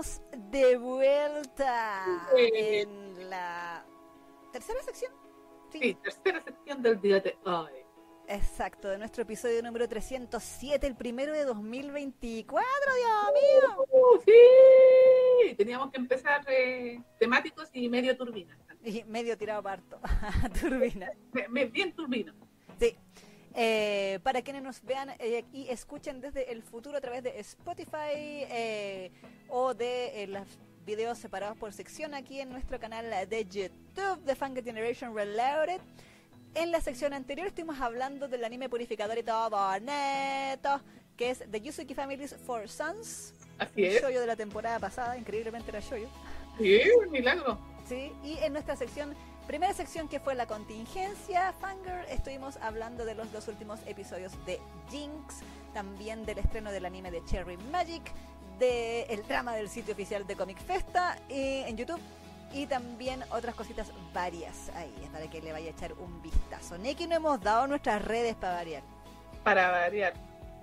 estamos de vuelta en la tercera sección. Sí, tercera sección del día de hoy. Exacto, de nuestro episodio número 307, el primero de 2024, Dios mío. Uh, sí, teníamos que empezar eh, temáticos y medio turbina. Y medio tirado parto, turbina. Bien turbino. Sí. Eh, para quienes nos vean eh, y escuchen desde el futuro a través de Spotify eh, o de los videos separados por sección aquí en nuestro canal de YouTube de Fanga Generation Reloaded. En la sección anterior estuvimos hablando del anime purificador y todo neto, que es The Yusuki Family's Four Sons. Así es. Shoyo de la temporada pasada, increíblemente era Shoyo. Sí, un milagro. Sí, y en nuestra sección Primera sección que fue la contingencia, Fangirl, estuvimos hablando de los dos últimos episodios de Jinx, también del estreno del anime de Cherry Magic, del drama del sitio oficial de Comic Festa eh, en YouTube y también otras cositas varias ahí, para que le vaya a echar un vistazo. Neki no hemos dado nuestras redes para variar. Para variar.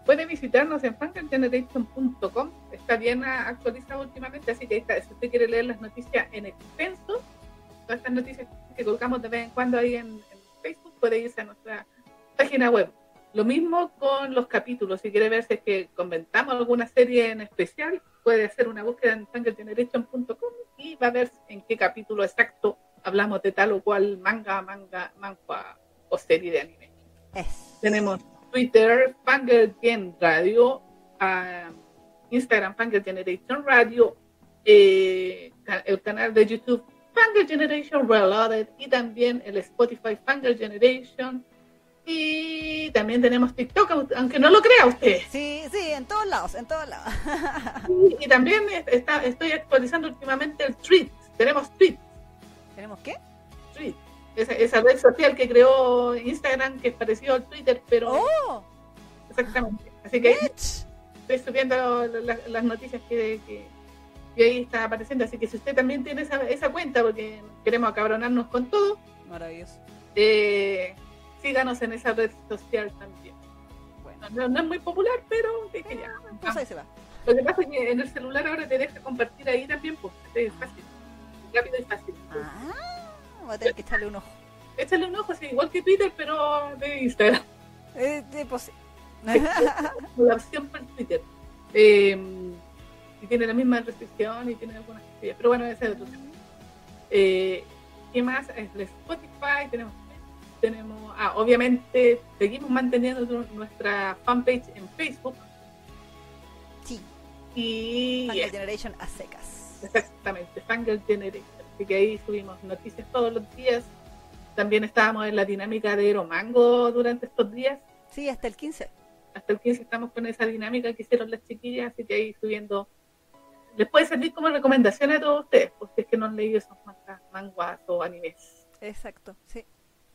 Puede visitarnos en fangirlgeneration.com, está bien actualizado últimamente, así que si usted quiere leer las noticias en extenso, todas estas noticias que colocamos de vez en cuando ahí en, Facebook, puede irse a nuestra página web. Lo mismo con los capítulos. Si quiere ver si es que comentamos alguna serie en especial, puede hacer una búsqueda en fangirlgeneration.com y va a ver en qué capítulo exacto hablamos de tal o cual manga, manga, manga o serie de anime. Tenemos Twitter, Fangirl Radio, uh, Instagram, Fangirl Generation Radio, eh, el canal de YouTube Fangirl Generation Reloaded y también el Spotify Fangirl Generation. Y también tenemos TikTok, aunque no lo crea usted. Sí, sí, en todos lados, en todos lados. y, también está, estoy actualizando últimamente el Tweet. Tenemos Tweet. ¿Tenemos qué? Tweet. Esa, red social que creó Instagram, que es parecido al Twitter, pero... ¡Oh! Exactamente. Así que estoy subiendo las noticias que, y ahí está apareciendo. Así que si usted también tiene esa, esa cuenta, porque queremos acabronarnos con todo, maravilloso. Eh, síganos en esa red social también. Bueno, no, es muy popular, pero es que ya. Pues ahí se va. Lo que pasa es que en el celular ahora te deja compartir ahí también, pues es fácil, rápido y fácil. Ah, voy a tener que echarle un ojo. Échale un ojo, sí, igual que Twitter, pero de Instagram. Eh, de, pues, la opción para Twitter. Eh, y tiene la misma restricción y tiene algunas cosillas. Pero bueno, ese es otro tema. Eh, ¿Qué más? Es Spotify, tenemos, tenemos, ah, obviamente seguimos manteniendo nuestra fanpage en Facebook. Sí. Y Fangirl Generation a secas. Exactamente, Fangirl Generation. Así que ahí subimos noticias todos los días. También estábamos en la dinámica de Eromango durante estos días. Sí, hasta el 15. Hasta el 15 estamos con esa dinámica que hicieron las chiquillas, así que ahí subiendo les puede servir como recomendación a todos ustedes, porque es que no han leído esos mangas, o animes. Exacto, sí.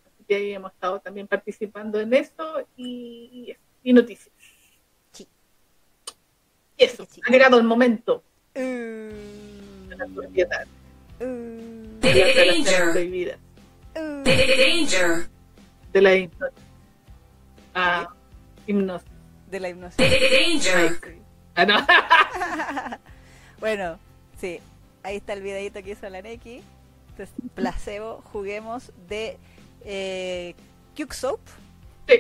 Así que ahí hemos estado también participando en eso y, y, noticias. Sí. Y eso, ha llegado el momento uh, de la propiedad. Uh, de las relaciones prohibidas. uh, Danger. De la hipnosis. Ah, hipnosis. de la hipnosis. Danger. Ah, no. Bueno, sí, ahí está el videito que hizo la Neki. Entonces, placebo, juguemos de eh, Soap. Sí.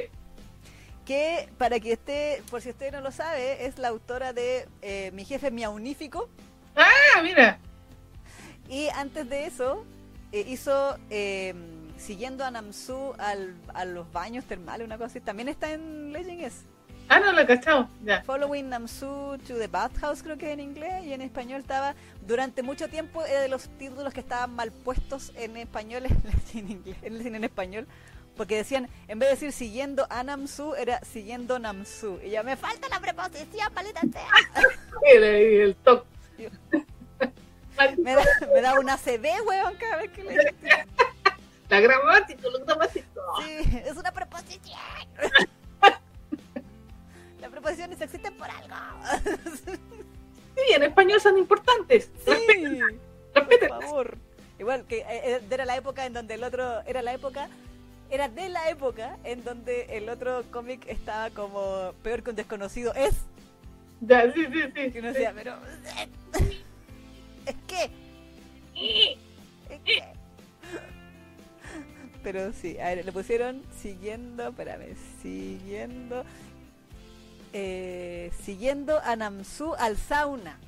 Que, para que esté, por si usted no lo sabe, es la autora de eh, Mi jefe miaunífico. Ah, mira. Y antes de eso, eh, hizo eh, Siguiendo a Namsu al, a los baños termales, una cosa así. También está en Legend S. Ah, no, lo he cachado. Ya. Following Namsu to the Bathhouse, creo que en inglés, y en español estaba, durante mucho tiempo era de los títulos que estaban mal puestos en español, en inglés, en, en español, porque decían, en vez de decir siguiendo a Namsu, era siguiendo Namsu. Y ya me falta la preposición, palita sea. el, el toque. me, da, me da una CD, weón, cada vez que le La gramática, lo gramático. Sí, es una preposición. Existen por algo. Sí, en español son importantes. Sí, por favor. Igual que eh, era la época en donde el otro era la época era de la época en donde el otro cómic estaba como peor que un desconocido es Ya, sí, sí, sí. que uno decía pero Es que. Es que. Pero sí, a ver, le pusieron siguiendo, espérame, siguiendo. Eh, siguiendo a Namsu al sauna.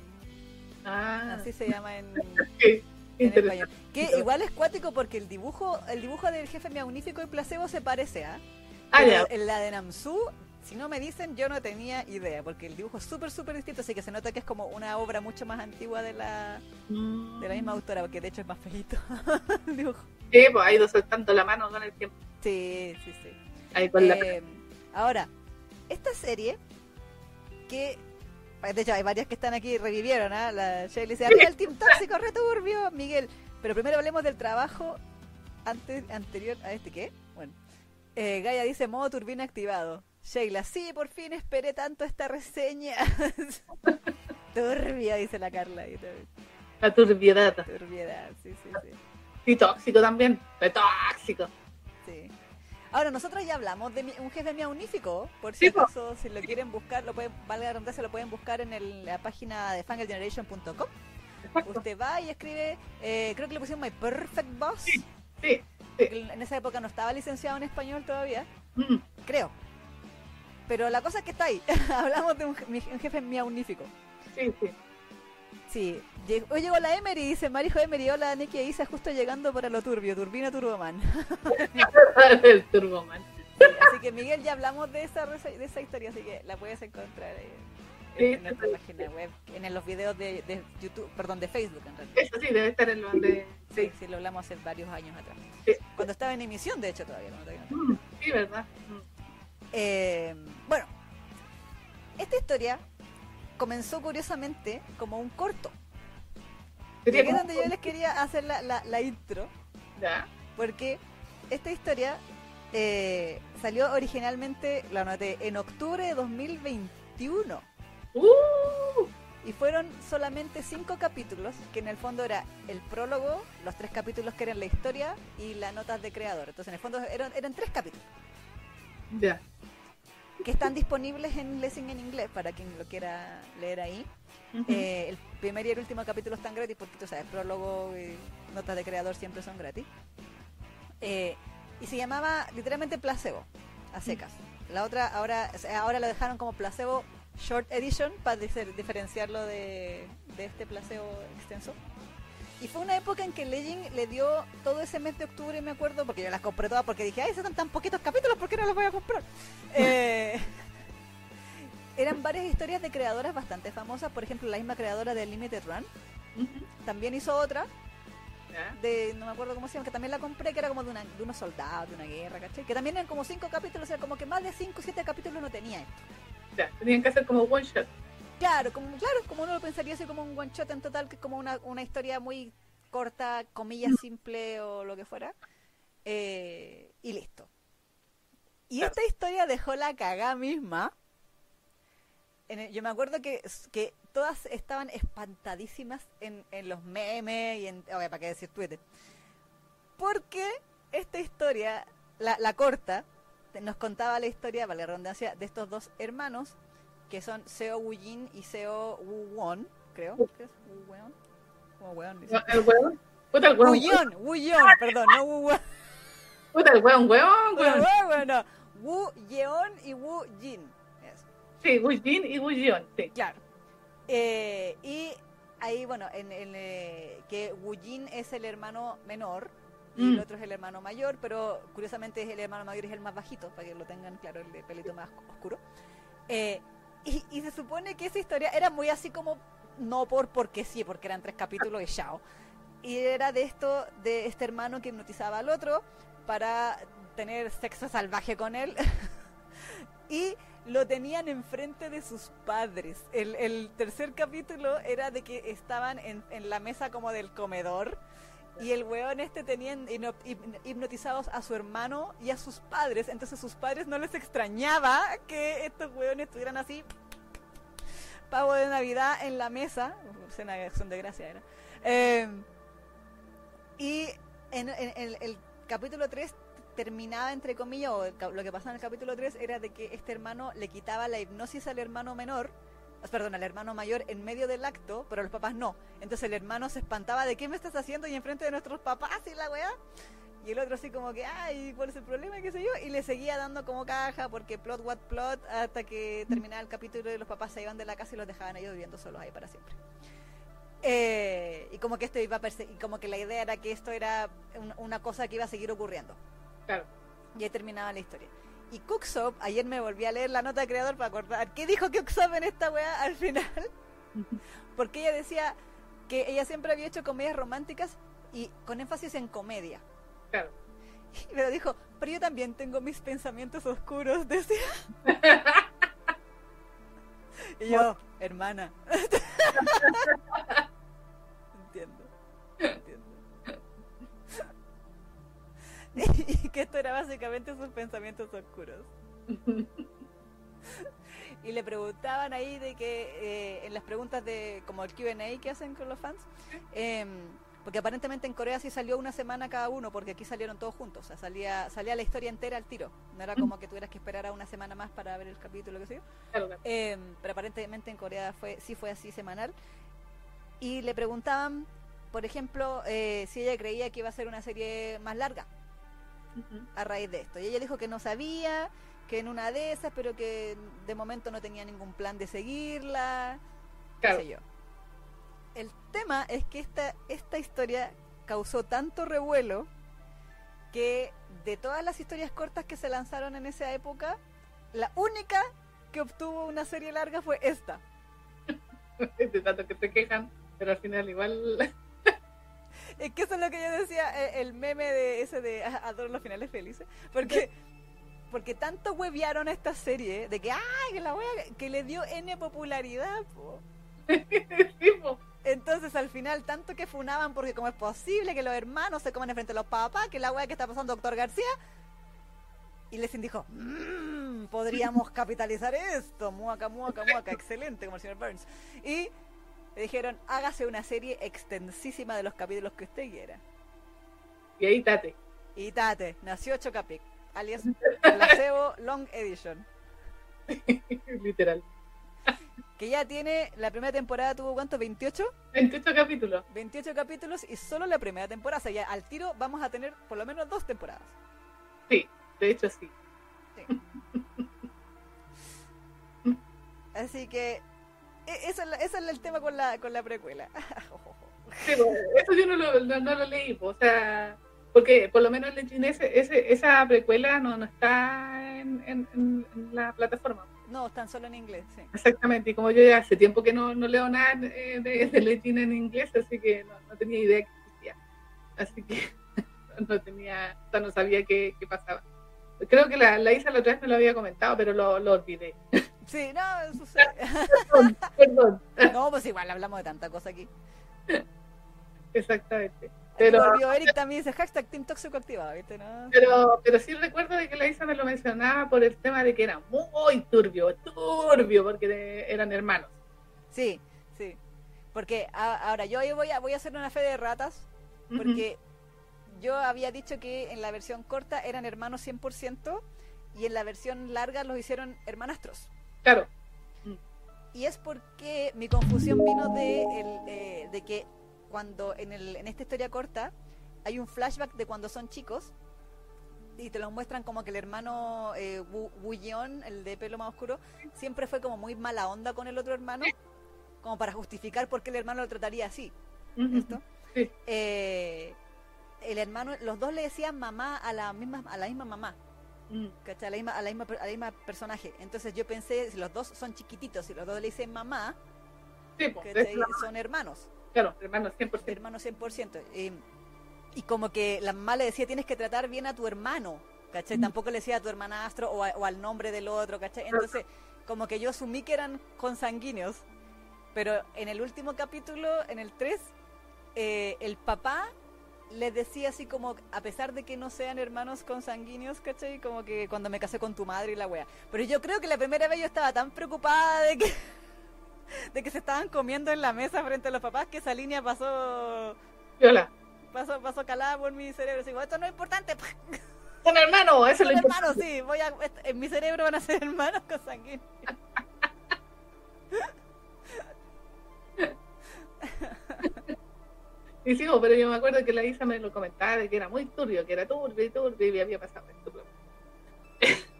Ah, Así se llama en, español. Que igual es cuático porque el dibujo, el dibujo del jefe magnífico y placebo se parece a. Ah, Pero ya. en la de Namsu, si no me dicen, yo no tenía idea, porque el dibujo es súper, súper distinto, así que se nota que es como una obra mucho más antigua de la, de la misma autora, porque de hecho es más feito el dibujo. Sí, pues ha ido soltando la mano con el tiempo. Sí, sí, sí. Ahí con la Eh, ahora, esta serie, que de hecho hay varias que están aquí, revivieron, ¿ah? La Shelly dice, arriba el Team Tóxico, returbio, Miguel. Pero primero hablemos del trabajo antes, anterior a este, ¿qué? Bueno. Eh, Gaia dice, modo turbina activado. Sheila, sí, por fin esperé tanto esta reseña. Turbia, dice la Carla. la turbiedad. Turbiedad, sí, sí, sí. Y tóxico también. De tóxico. Sí. Ahora, nosotros ya hablamos de mi- un jefe miaunífico, por si Sí, acaso, si lo quieren buscar, lo pueden, valga la redundancia, lo pueden buscar en el- la página de fangirlgeneration.com. Usted va y escribe, eh, creo que le pusieron My Perfect Boss. Sí, sí. En esa época no estaba licenciado en español todavía, Mm, creo. Pero la cosa es que está ahí. Hablamos de un, un jefe miaunífico. sí, sí. Sí, hoy llegó la Emery, dice Marijo Emery, hola Neki e Isa, justo llegando para lo turbio, Turbina Turboman. el Turboman. Sí, así que Miguel, ya hablamos de esa, de esa historia, así que la puedes encontrar ahí en, nuestra página web, en los videos de, de YouTube, perdón, de Facebook en realidad. Eso sí, debe estar en lo de. Sí, sí, lo hablamos hace varios años atrás. Sí. Cuando estaba en emisión, de hecho, todavía. no, todavía no. Mm, sí, ¿verdad? Mm. Eh, bueno, esta historia comenzó curiosamente como un corto. Y aquí es donde yo les quería hacer la, la- la intro, Ya. porque esta historia eh, salió originalmente, la anoté, en octubre de 2021. Uh, Y fueron solamente cinco capítulos, que en el fondo era el prólogo, los tres capítulos que eran la historia y las notas de creador. Entonces, en el fondo eran, eran tres capítulos ya. Que están disponibles en Lessing en inglés para quien lo quiera leer ahí. Eh, el primer y el último capítulo están gratis porque tú sabes, prólogo y notas de creador siempre son gratis. Eh, y se llamaba literalmente Placebo, a secas. La otra ahora, o sea, ahora lo dejaron como Placebo Short Edition para difer- diferenciarlo de, de este Placebo extenso. Y fue una época en que Legend le dio todo ese mes de octubre, me acuerdo, porque yo las compré todas porque dije, ay, son tan poquitos capítulos, ¿por qué no los voy a comprar? Eh, eran varias historias de creadoras bastante famosas, por ejemplo, la misma creadora de Limited Run también hizo otra, de no me acuerdo cómo se llama, que también la compré, que era como de, una- de unos soldados, de una guerra, ¿cachai? Que también eran como cinco capítulos, o sea, como que más de cinco o siete capítulos no tenía esto. Ya. Tenían que hacer como one shot. Claro, como, claro, como uno lo pensaría así como un one shot en total, que es como una, una historia muy corta, comillas simple o lo que fuera. Eh, y listo. Y Claro. esta historia dejó la cagá misma. En el- yo me acuerdo que, que todas estaban espantadísimas en, en los memes y en... Oye, ¿para qué decir Twitter? Porque esta historia, la, la corta, nos contaba la historia, vale la redundancia, de estos dos hermanos que son Seo Wu Jin y Seo Wu Won, creo. ¿Qué es? Wu Weon. Wu Weon, dice. El hueón. Puta el Wu hueón. Yeon, Wu Yeon, perdón, no Wu Weon. Puta el hueón, hueón. Wu Yeon y Wu Jin. Eso, Sí, Wujin y Wujion. Sí. claro. Eh, y ahí, bueno, en, en, eh, que Wu Jin es el hermano menor y Mm. el otro es el hermano mayor, pero curiosamente es el hermano mayor es el más bajito, para que lo tengan claro, el de pelito más oscuro. Eh, y, se supone que esa historia era muy así como, no por porque sí, porque eran tres capítulos y chao. Y era de esto, de este hermano que hipnotizaba al otro para tener sexo salvaje con él. y lo tenían enfrente de sus padres. El, tercer capítulo era de que estaban en la mesa como del comedor y el weón este tenían hipno- hip- hipnotizados a su hermano y a sus padres. Entonces sus padres no les extrañaba que estos weones estuvieran así pavo de Navidad en la mesa. Cena de acción de gracia era. Eh, y en, el capítulo 3 terminaba, entre comillas, o el lo que pasaba en el capítulo 3 era de que este hermano le quitaba la hipnosis al hermano menor perdón, al hermano mayor en medio del acto, pero los papás no. Entonces el hermano se espantaba de qué me estás haciendo y enfrente de nuestros papás y la weá. Y el otro así como que, ay, ¿cuál es el problema? ¿Qué sé yo? Y le seguía dando como caja porque plot what plot hasta que terminaba el capítulo y los papás se iban de la casa y los dejaban ellos viviendo solos ahí para siempre. Eh, y como que esto iba a perse- y como que la idea era que esto era un- una cosa que iba a seguir ocurriendo. Claro. Y ahí terminaba la historia. Y Cooksoap, ayer me volví a leer la nota de creador para acordar qué dijo Cooksoap en esta weá al final. Porque ella decía que ella siempre había hecho comedias románticas y con énfasis en comedia. Claro. Pero dijo, pero yo también tengo mis pensamientos oscuros, decía. y yo, hermana. entiendo. Entiendo. y que esto era básicamente sus pensamientos oscuros. y le preguntaban ahí de que eh, en las preguntas de como el Q&A que hacen con los fans em, porque aparentemente en Corea sí salió una semana cada uno porque aquí salieron todos juntos o sea salía salía la historia entera al tiro. No era como que tuvieras que esperar a una semana más para ver el capítulo que sé yo. Claro, claro. Em, pero aparentemente en Corea fue sí fue así semanal. Y le preguntaban por ejemplo eh, si ella creía que iba a ser una serie más larga A raíz de esto. Y ella dijo que no sabía, que en una de esas, pero que de momento no tenía ningún plan de seguirla, Claro. sé yo. El tema es que esta, esta historia causó tanto revuelo que de todas las historias cortas que se lanzaron en esa época, la única que obtuvo una serie larga fue esta. De tanto que se quejan, pero al final igual. Es que eso es lo que yo decía, eh, el meme de ese de ah, adoro los finales felices, porque porque tanto huevearon a esta serie de que ay, que la wea que le dio N popularidad, po. sí, po. Entonces al final tanto que funaban porque cómo es posible que los hermanos se coman enfrente de los papás, que la wea que está pasando doctor García. Y Lessing dijo, "Mm, podríamos capitalizar esto, muaca, muaca, muaca, excelente, como el señor Burns. Y le dijeron, hágase una serie extensísima de los capítulos que usted quiera. Y ahí tate. Y Tate, nació Chocapic, alias Placebo Long Edition. Literal. Que ya tiene, la primera temporada tuvo cuánto, 28? 28 capítulos. 28 capítulos y solo la primera temporada. O sea, ya al tiro vamos a tener por lo menos dos temporadas. Sí, de hecho sí. Así que ese es el tema con la, con la precuela. Sí, eso yo no lo, no, no lo leí, o sea, porque por lo menos el ese, ese- esa precuela no, no está en, en- en- la plataforma. no, están solo en inglés, sí. Exactamente, y como yo ya hace tiempo que no, no leo nada eh, de, de Legend en inglés, así que no, no tenía idea que existía. Así que no tenía, o sea, no sabía qué, qué pasaba. Creo que la, la Isa la otra vez me lo había comentado, pero lo, lo olvidé. Sí, no, sucede. Perdón, perdón. No, pues igual hablamos de tanta cosa aquí. Exactamente. Pero... Volvió Eric también dice hashtag Team Tóxico activado, ¿viste? No? pero, pero sí recuerdo de que la Isa me lo mencionaba por el tema de que era muy turbio, turbio, porque de- eran hermanos. Sí, sí. Porque a- ahora yo voy a, voy a hacer una fe de ratas, porque yo había dicho que en la versión corta eran hermanos 100% y en la versión larga los hicieron hermanastros. Claro, Y es porque mi confusión vino de, el, eh, de que cuando en, el, en esta historia corta hay un flashback de cuando son chicos y te lo muestran como que el hermano eh, el de pelo más oscuro, siempre fue como muy mala onda con el otro hermano, como para justificar por qué el hermano lo trataría así. ¿Esto? Sí. Eh, el hermano, los dos le decían mamá a la misma, a la misma mamá. Mm, ¿cachai? A la misma, a la misma, per- a la misma personaje. Entonces yo pensé, si los dos son chiquititos, si los dos le dicen mamá, Sí, son hermanos, claro, hermanos 100%. hermanos 100%. Eh, y como que la mamá le decía, tienes que tratar bien a tu hermano, ¿cachai? Mm. Tampoco le decía a tu hermanastro o, a- o al nombre del otro, ¿cachai? Entonces, como que yo asumí que eran consanguíneos, pero en el último capítulo, en el 3, eh, el papá les decía así como, a pesar de que no sean hermanos consanguíneos, ¿cachai? Como que cuando me casé con tu madre y la wea. Pero yo creo que la primera vez yo estaba tan preocupada de que de que se estaban comiendo en la mesa frente a los papás que esa línea pasó Viola. pasó, pasó calada por mi cerebro. Digo, esto no es importante. Son hermanos, eso es lo importante. hermanos, sí. Voy a, en mi cerebro van a ser hermanos consanguíneos. Y sí, pero yo me acuerdo que la Isa me lo comentaba de que era muy turbio, que era turbio y turbio y había pasado esto.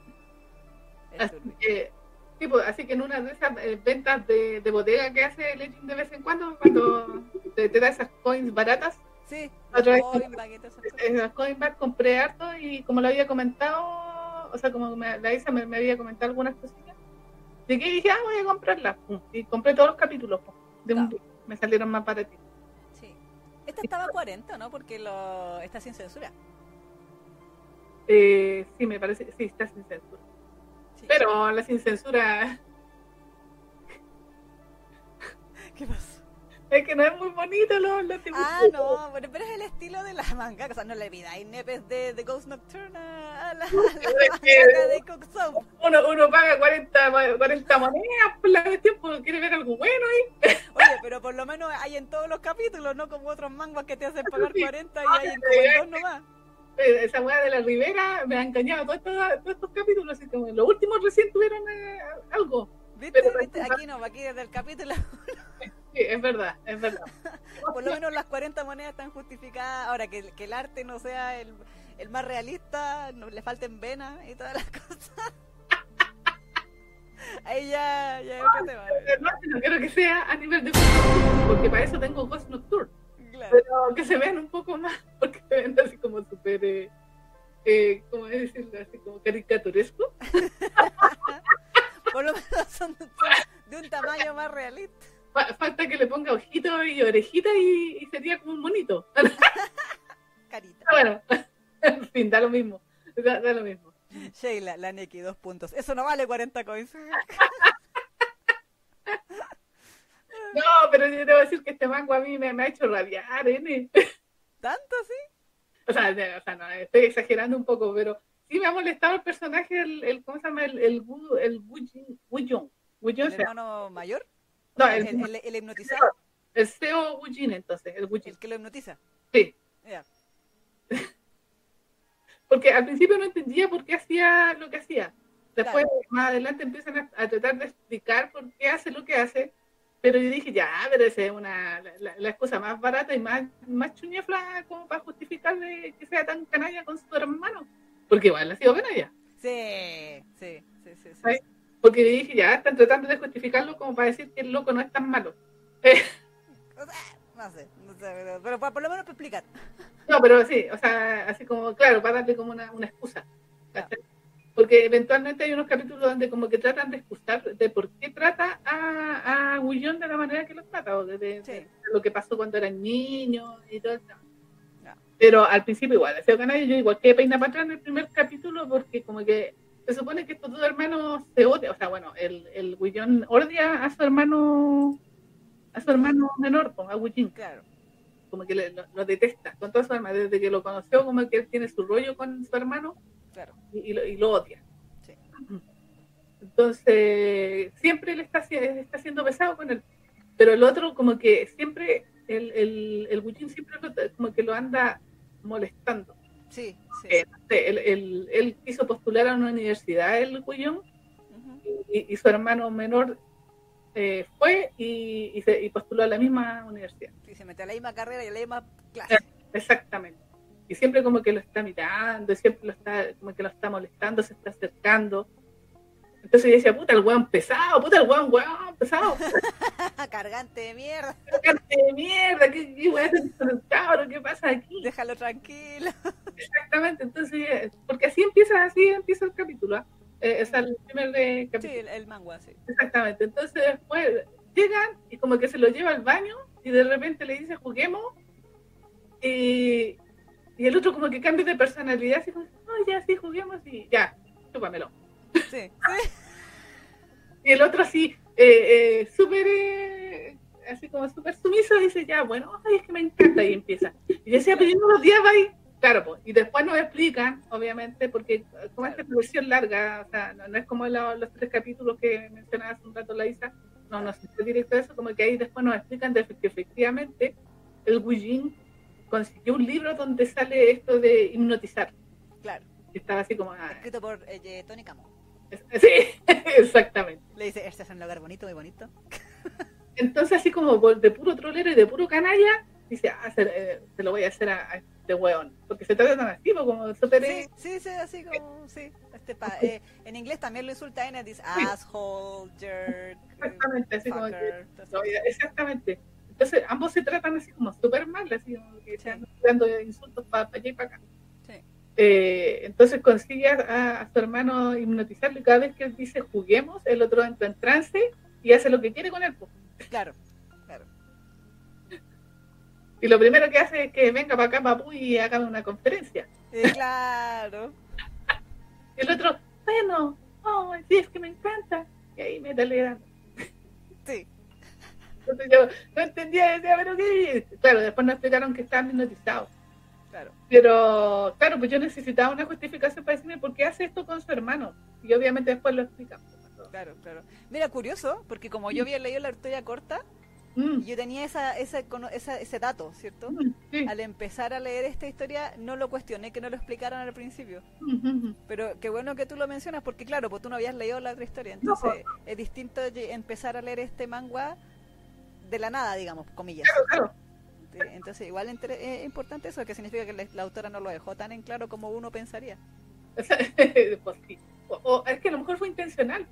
Es Así que, sí, así que en una de esas eh, ventas de, de bodega que hace Legend de vez en cuando, cuando te, te da esas coins baratas, Sí, Otra vez- Coin esas coins back compré harto y como lo había comentado, o sea, como me- la Isa me, me había comentado algunas cosillas, de que dije, ah, voy a comprarlas. pum, Y compré todos los capítulos de un Ah. día. Me salieron más baratitos. Esta estaba a 40, ¿no? Porque lo está sin censura. Eh, sí, me parece sí, está sin censura. Sí. Pero la sin censura ¿Qué pasó? Es que no es muy bonito los, los. Ah, no, bueno, pero es el estilo de la manga. O sea, no le olvidáis nepes de, de Ghost Nocturne a la, a la manga de Cook Soap. Uno, uno paga 40, ma- 40 monedas por la cuestión, porque quiere ver algo bueno ahí. Oye, pero por lo menos hay en todos los capítulos, no como otros mangas que te hacen pagar Sí. 40 y hay en como en dos nomás. Eh, Esa weá de la Rivera me ha engañado todos estos, todos estos capítulos. Así como en los últimos recién tuvieron eh, algo. ¿Viste? Pero- ¿Viste? Aquí no, aquí desde el capítulo, Sí, es verdad, es verdad. por lo menos las 40 monedas están justificadas. Ahora, que, que el arte no sea el, el más realista, no le falten venas y todas las cosas. Ahí ya, ya es otro tema. No, quiero que sea a nivel de. Porque para eso tengo Ghost Nocturne. Claro. Pero que se vean un poco más, porque se ven así como súper. Eh, eh, ¿Cómo decirlo? Así como caricaturesco. Por lo menos son de un tamaño más realista. Fa- Falta que le ponga ojitos y orejitas y, y sería como un monito. Carita. bueno, en fin, da lo mismo. Da, da lo mismo. Sheila, la Neki, dos puntos. Eso no vale 40 coins. No, pero yo debo decir que este mango a mí me, me ha hecho rabiar, ¿eh? ¿Tanto sí? O sea, de- o sea, no, estoy exagerando un poco, pero sí me ha molestado el personaje, el, el ¿cómo se llama? El, el, el Jong, ¿El o sea, hermano mayor? No, ¿El, el, el, el hipnotizado? el CEO Wu Jin, entonces, el Wu Jin. ¿El que lo hipnotiza? Sí, Ya. porque al principio no entendía por qué hacía lo que hacía. Después, más adelante, empiezan a, a tratar de explicar por qué hace lo que hace. Pero yo dije, ya, pero esa es una, la, la- la excusa más barata y más, más chuñefla como para justificarle que sea tan canalla con su hermano. Porque igual ha sido canalla. Sí, sí, sí, sí. sí. Porque dije, ya, están tratando de justificarlo como para decir que el loco no es tan malo. Eh, O sea, no sé, no sé, pero, pero por, lo menos para explicar. no, pero sí, o sea, así como, claro, para darle como una, una excusa. Porque eventualmente hay unos capítulos donde como que tratan de excusar de por qué trata a, a Gullón de la manera que lo trata, o de, de- Sí. de lo que pasó cuando eran niños y todo eso. Pero al principio igual, hacía canalla, yo igual que peina para atrás en el primer capítulo porque como que se supone que estos dos hermanos se odian, o sea, bueno, el, el Gullón odia a su hermano, a su hermano menor, pues, a Gullín Claro. como que le- lo, lo detesta con toda su alma, desde que lo conoció, como que él tiene su rollo con su hermano Claro. y, y lo, y lo odia. Sí. Entonces, siempre le está, está siendo pesado con él. Pero el otro, como que siempre, el, el, el siempre lo- como que lo anda molestando. Sí, sí. Eh, él, él- él quiso postular a una universidad, el Gullón, Ujú. y, y su hermano menor eh, fue y, y se, y postuló a la misma universidad. Sí, se mete a la misma carrera y a la misma clase. Exactamente. Y siempre como que lo está mirando, siempre lo está, como que lo está molestando, se está acercando. Entonces yo decía, puta, el weón pesado, puta, el weón, weón, pesado, Cargante de mierda. cargante de mierda, ¿qué, qué weón es con el cabro? ¿Qué pasa aquí? Déjalo tranquilo. Exactamente, entonces, eh, porque así empieza, así empieza el capítulo, ¿ah? Eh, es el primer eh, Sí, capítulo. el, el manga, sí. Exactamente, entonces después llegan y como que se lo lleva al baño y de repente le dice juguemos y, y el otro como que cambia de personalidad, así como, no, ya sí, juguemos y ya, chúpamelo. Sí. Y el otro así, eh, eh, súper, eh, así como súper sumiso, dice, ya, bueno, ay, es que me encanta y empieza. Y decía, no los días ahí. Claro, pues, y después nos explican, obviamente, porque eh, como esta versión larga, o sea, no, no es como los tres capítulos que mencionaba hace un rato la Isa, no, no fue directo a eso, como que ahí después nos explican de que efectivamente el Wujin consiguió un libro donde sale esto de hipnotizar. Claro. Estaba así como, ah, Escrito por eh, Tony Camo. sí, exactamente. Le dice, este es un lugar bonito, muy bonito. Entonces, así como de puro trolero y de puro canalla, dice, ah, se, eh, se lo voy a hacer a, a este weón. Porque se tratan así, como súper... Sí, sí, sí, así como, sí. Este pa- eh, en inglés también lo insulta en dice asshole, jerk, Exactamente, así como que-. No, exactamente. Entonces, ambos se tratan así como súper mal, así como que Sí. andan dando insultos para allá y para acá. Eh, entonces consigue a, a su hermano hipnotizarlo y cada vez que él dice juguemos, el otro entra en trance y hace lo que quiere con él. Claro, claro. Y lo primero que hace es que venga para acá, papu, y haga una conferencia. Eh, claro. Y el otro, bueno, oh, sí, es que me encanta. Y ahí me dando. Sí, Entonces yo no entendía, decía, pero qué. Claro, después nos explicaron que estaban hipnotizados. Claro. Pero, claro, pues yo necesitaba una justificación para decirme por qué hace esto con su hermano. Y obviamente después lo explicamos. Claro, claro. Mira, curioso, porque como yo había leído la historia corta, Mm, yo tenía esa, esa, esa- ese dato, ¿cierto? mm, sí. Al empezar a leer esta historia, no lo cuestioné que no lo explicaran al principio. Mm, mm, Pero qué bueno que tú lo mencionas, porque claro, pues tú no habías leído la otra historia. Entonces, es distinto empezar a leer este manga de la nada, digamos, comillas. Claro, claro. Sí, Entonces, igual inter- es importante eso, que significa que la, la autora no lo dejó tan en claro como uno pensaría. Pues sí. O, o es que a lo mejor fue intencional,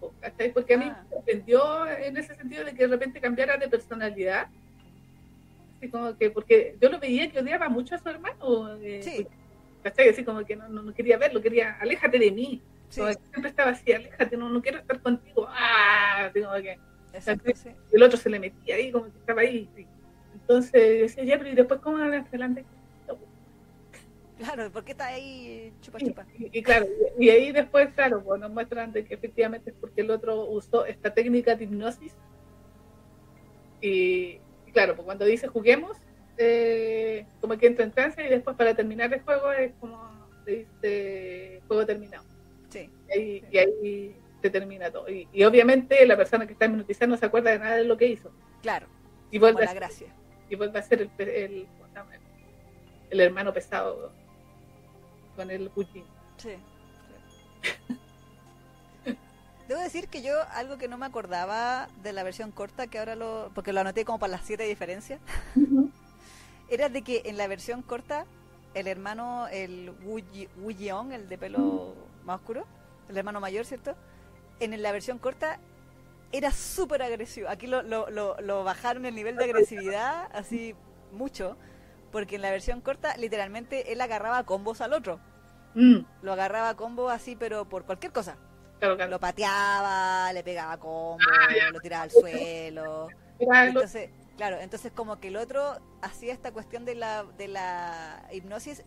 porque a mí Ah. me sorprendió en ese sentido de que de repente cambiara de personalidad. Así como que, porque yo lo veía que odiaba mucho a su hermano. eh, Sí. ¿cachai? Así como que no, no, no quería verlo, quería, aléjate de mí. Sí, Como que siempre estaba así, aléjate, no, no quiero estar contigo. ¡Ah! Así como que exacto, sí. el otro se le metía ahí, como que estaba ahí. sí. Entonces decía, ya, pero ¿y después cómo van adelante? Claro, porque está ahí chupa chupa. y- y claro, y, ahí después, claro, pues nos muestran de que efectivamente es porque el otro usó esta técnica de hipnosis. Y, y claro, pues cuando dice juguemos, eh, como que entra en trance y después para terminar el juego es como se dice juego terminado. Sí, Y ahí, se termina todo. Y, obviamente la persona que está hipnotizando no se acuerda de nada de lo que hizo. claro, Y como vuelve, la a, gracia. Y vuelve a ser el, el, el hermano pesado con el Putin. Sí. Debo decir que yo algo que no me acordaba de la versión corta, que ahora lo... porque lo anoté como para las siete diferencias, era de que en la versión corta el hermano, el Wu el de pelo más oscuro, el hermano mayor, ¿cierto? En la versión corta era súper agresivo. Aquí lo, lo, lo, lo bajaron el nivel de agresividad así mucho, porque en la versión corta literalmente él agarraba combos al otro. Mm, Lo agarraba combo así, pero por cualquier cosa. claro, claro. Lo pateaba, le pegaba combo, Ah, lo tiraba al suelo. Otro- Entonces, claro, entonces como que el otro hacía esta cuestión de la, de la hipnosis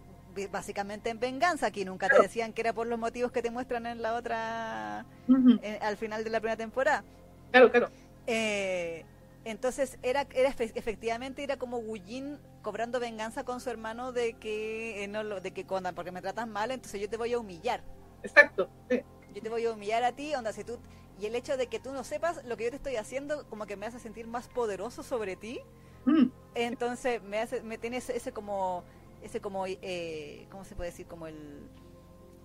básicamente en venganza, aquí nunca te decían que era por los motivos que te muestran en la otra, en- al final de la primera temporada. Claro, claro. Eh, entonces era, era efe- efectivamente era como Wujin cobrando venganza con su hermano de que eh, no lo, de que cuando porque me tratas mal, entonces yo te voy a humillar. Exacto. Sí. Yo te voy a humillar a ti, onda si tú y el hecho de que tú no sepas lo que yo te estoy haciendo como que me hace sentir más poderoso sobre ti, Mm, entonces me hace me tiene ese, ese como ese como eh, ¿cómo se puede decir? como el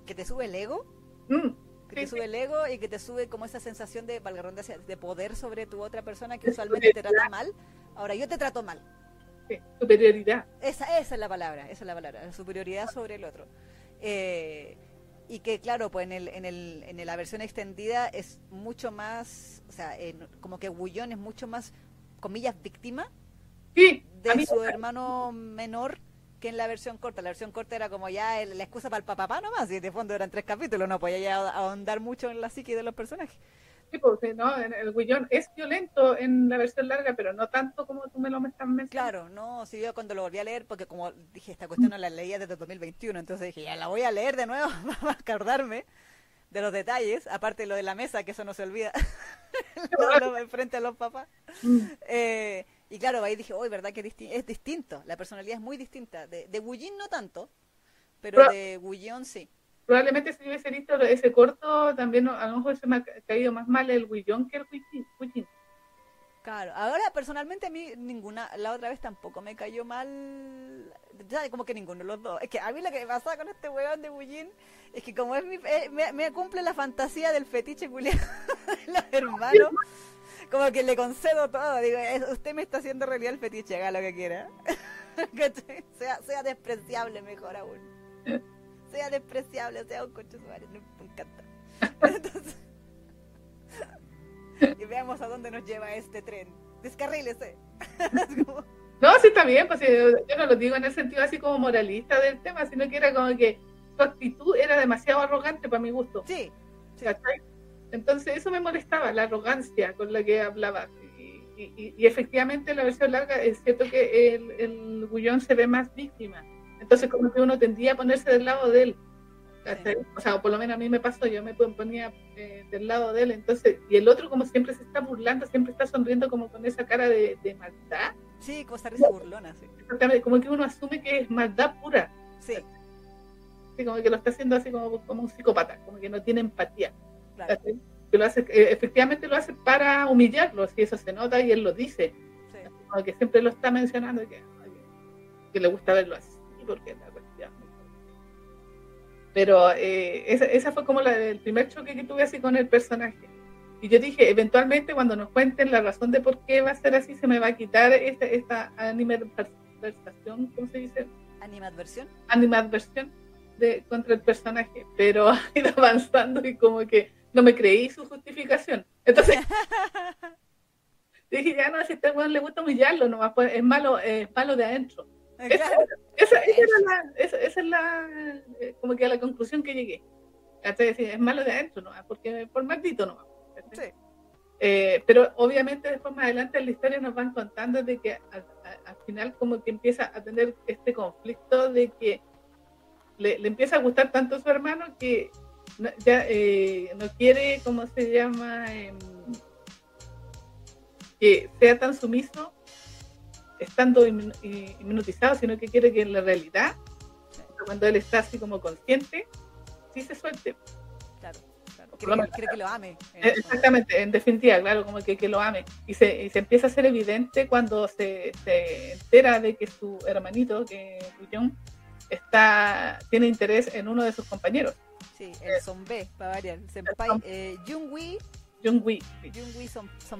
que te sube el ego, mm, que te sube el ego y que te sube como esa sensación de de poder sobre tu otra persona que usualmente te trata mal. Ahora yo te trato mal. sí. Superioridad. Esa, esa es la palabra, esa es la palabra, la superioridad sobre el otro. Eh, y que claro, pues en, el, en, el, en la versión extendida es mucho más, o sea, en- como que Gullón es mucho más, comillas, víctima Sí, de su hermano menor que en la versión corta. La versión corta era como ya el- la excusa para el papá nomás, y de fondo eran tres capítulos, no podía ya ahondar mucho en la psique de los personajes. sí, pues, sí, ¿no? El Guillón es violento en la versión larga, pero no tanto como tú me lo estás mencionando. Claro, no, si yo cuando lo volví a leer, porque como dije, esta cuestión no la leía desde 2021, entonces dije, ya la voy a leer de nuevo para acordarme de los detalles, aparte de lo de la mesa, que eso no se olvida, lo, lo- frente a los papás. Mm, Eh, y claro, ahí dije, hoy verdad que disti- es distinto, la personalidad es muy distinta. De, de no tanto, pero Pero- de Gullón sí. Probablemente si hubiese visto ese corto, también a lo mejor se me ha ca- caído más mal el Guillón que el. Guillín. Claro, ahora personalmente a mí ninguna, la otra vez tampoco me cayó mal, ya como que ninguno de los dos. Es que a mí lo que me pasaba con este weón de Bullín es que como es mi, eh, me, me cumple la fantasía del fetiche culiado de los hermanos, como que le concedo todo, digo, "Es- usted me está haciendo realidad el fetiche, haga lo que quiera. Sea, sea despreciable mejor aún. Sea despreciable, sea un coche suárez, me encanta. Entonces, y veamos a dónde nos lleva este tren. Descarrílese. Como- No, sí está bien, pues yo no lo digo en el sentido así como moralista del tema, sino que era como que su actitud era demasiado arrogante para mi gusto. sí, sí. ¿cachai? Entonces eso me molestaba, la arrogancia con la que hablaba. Y, y- y efectivamente en la versión larga es cierto que el, el Gullón se ve más víctima. Entonces como que uno tendía a ponerse del lado de él. O sea, o por lo menos a mí me pasó, yo me ponía eh, del lado de él. Entonces, y el otro como siempre se está burlando, siempre está sonriendo como con esa cara de, de maldad. Sí, como esa risa burlona, sí. Exactamente, como que uno asume que es maldad pura. Sí, como que lo está haciendo así como, como un psicópata, como que no tiene empatía. Claro. Que lo hace, eh, efectivamente lo hace para humillarlo, si eso se nota y él lo dice, Sí. como que siempre lo está mencionando que, que le gusta verlo así, porque la cuestión. Pero eh, esa, esa fue como la, el primer choque que tuve así con el personaje. Y yo dije, eventualmente cuando nos cuenten la razón de por qué va a ser así, se me va a quitar esta, esta animadversación, ¿cómo se dice? Animadversión. animadversión de, contra el personaje, pero ha ido avanzando y como que no me creí su justificación. Entonces dije, ya no, si a este weón le gusta humillarlo, nomás, pues, es malo, es malo de adentro. Esa, Claro. esa- esa era la, esa, esa es la, eh, como que a la conclusión que llegué. Decir, Es malo de adentro, nomás, porque por maldito nomás. Sí. Eh, pero obviamente después más adelante en la historia nos van contando de que al, a- al final como que empieza a tener este conflicto de que le, le empieza a gustar tanto a su hermano que no, ya eh, no quiere, ¿cómo se llama? Em, que sea tan sumiso estando i- inmunizado, sino que quiere que en la realidad, cuando él está así como consciente, sí se suelte. Claro, Quiere, que- menos. quiere que lo ame. en Eh. Exactamente, en definitiva, claro, como que, que lo ame. Y se, y se empieza a hacer evidente cuando se, se entera de que su hermanito, que Guillón, está, tiene interés en uno de sus compañeros, Sí, el son B, para variar. El senpai, eh, Jung-Wee, Jung-Wee. Sí,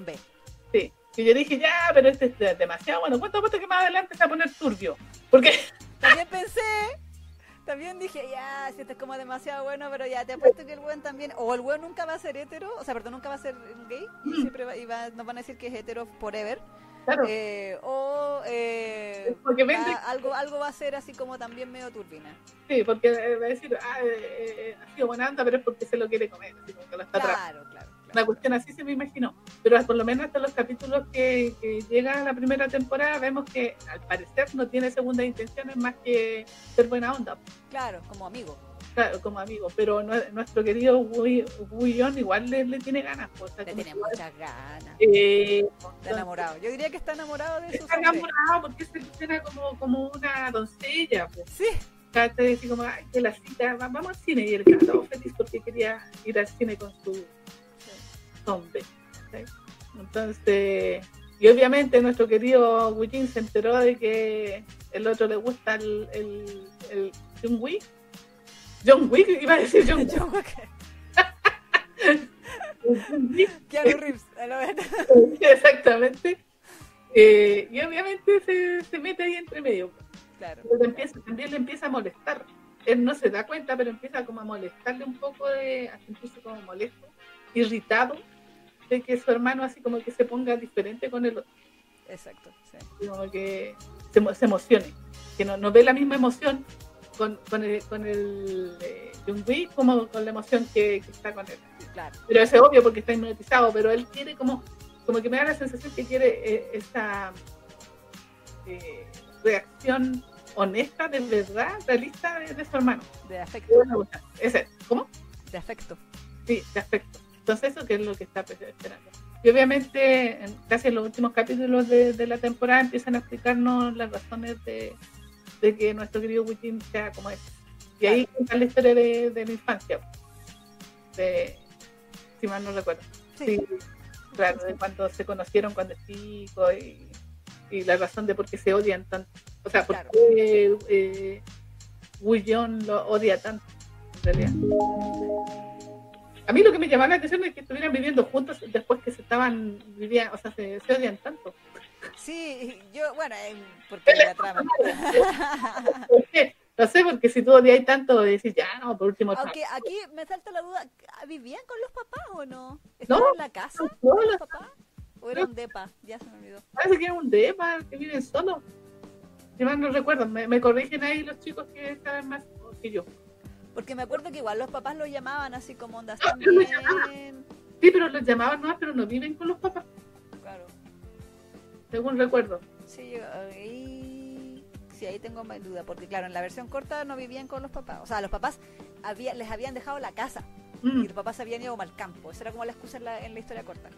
B. sí. Y yo dije, ya, pero este es demasiado bueno. ¿Cuánto apuesto que más adelante se va a poner turbio? Porque, También pensé, también dije, ya, si este es como demasiado bueno, pero ya te apuesto que el buen también, o el buen nunca va a ser hetero, o sea, perdón, nunca va a ser gay, y Mm. siempre va, y va- nos van a decir que es hetero forever, claro, eh, o eh, porque vende, algo, algo va a ser así como también medio turbina. sí, porque eh, va a decir, ah, eh, eh, ha sido buena onda, pero es porque se lo quiere comer, así como que lo está atrapando. Claro, claro. Una claro. cuestión así se me imaginó. Pero por lo menos hasta los capítulos que, que llega a la primera temporada vemos que al parecer no tiene segundas intenciones más que ser buena onda, Claro, como amigo. Claro, como amigo. Pero nue- nuestro querido Guillón igual le, le tiene ganas. pues, o sea, Le tiene muchas ganas. eh, Está enamorado. Yo diría que está enamorado de su está enamorado porque se escena como, como una doncella. Pues. Sí, ¿cachai? Así como, ay, que la cita, va- vamos al cine. Y él estaba feliz porque quería ir al cine con su hombre. Entonces, y obviamente nuestro querido Wujin se enteró de que el otro le gusta el, el, el Wick. John Wick, iba a decir John Wick. John Keanu Reeves, a la verdad. Exactamente. Eh, y obviamente se, se mete ahí entre medio. Claro. Pero empieza- también le empieza a molestar. Él no se da cuenta, pero empieza como a molestarle un poco, de, a sentirse como molesto, irritado de que su hermano así como que se ponga diferente con el otro, Exacto, sí. como que se, se emocione, que no, no ve la misma emoción con, con el, con el eh, como con la emoción que, que está con él. Claro. Pero es obvio porque está hipnotizado, pero él quiere como, como que me da la sensación que quiere eh, esa eh, reacción honesta, de verdad, realista de, de su hermano. De afecto. Ese, ¿Cómo? De afecto. Sí, de afecto. Entonces eso que es lo que está esperando. Y obviamente en, casi en los últimos capítulos de, de la temporada empiezan a explicarnos las razones de, de que nuestro querido Witin sea como es. Y ahí cuentan la historia de, de la infancia. De, si mal no recuerdo. Sí. Sí, claro, de cuando se conocieron cuando es chico y, y la razón de por qué se odian tanto. O sea, por Claro. qué eh, Guillón lo odia tanto, en realidad. A mí lo que me llamaba la atención es que estuvieran viviendo juntos después que se estaban, vivían, o sea, se, se odian tanto. Sí, yo, bueno, eh, porque la trama. ¿Por qué? No sé, porque si tú odias tanto, decís, ya, no, por último. Aunque aquí me salta la duda, ¿vivían con los papás o no? No, ¿Estaban en la casa no, con los papás? ¿O era un depa? Ya se me olvidó. Parece que es un depa, que viven solos. Si mal no recuerdo, me, me corrigen ahí los chicos que saben más que yo. Porque me acuerdo que igual los papás lo llamaban así como onda, No, ¿están pero lo bien? Sí, pero los llamaban no, pero no viven con los papás, Claro. según recuerdo. Sí, yo ahí, sí, ahí tengo más duda, porque claro, en la versión corta no vivían con los papás. O sea, los papás había, les habían dejado la casa Mm, y los papás habían ido al campo. Esa era como la excusa en la, en la historia corta.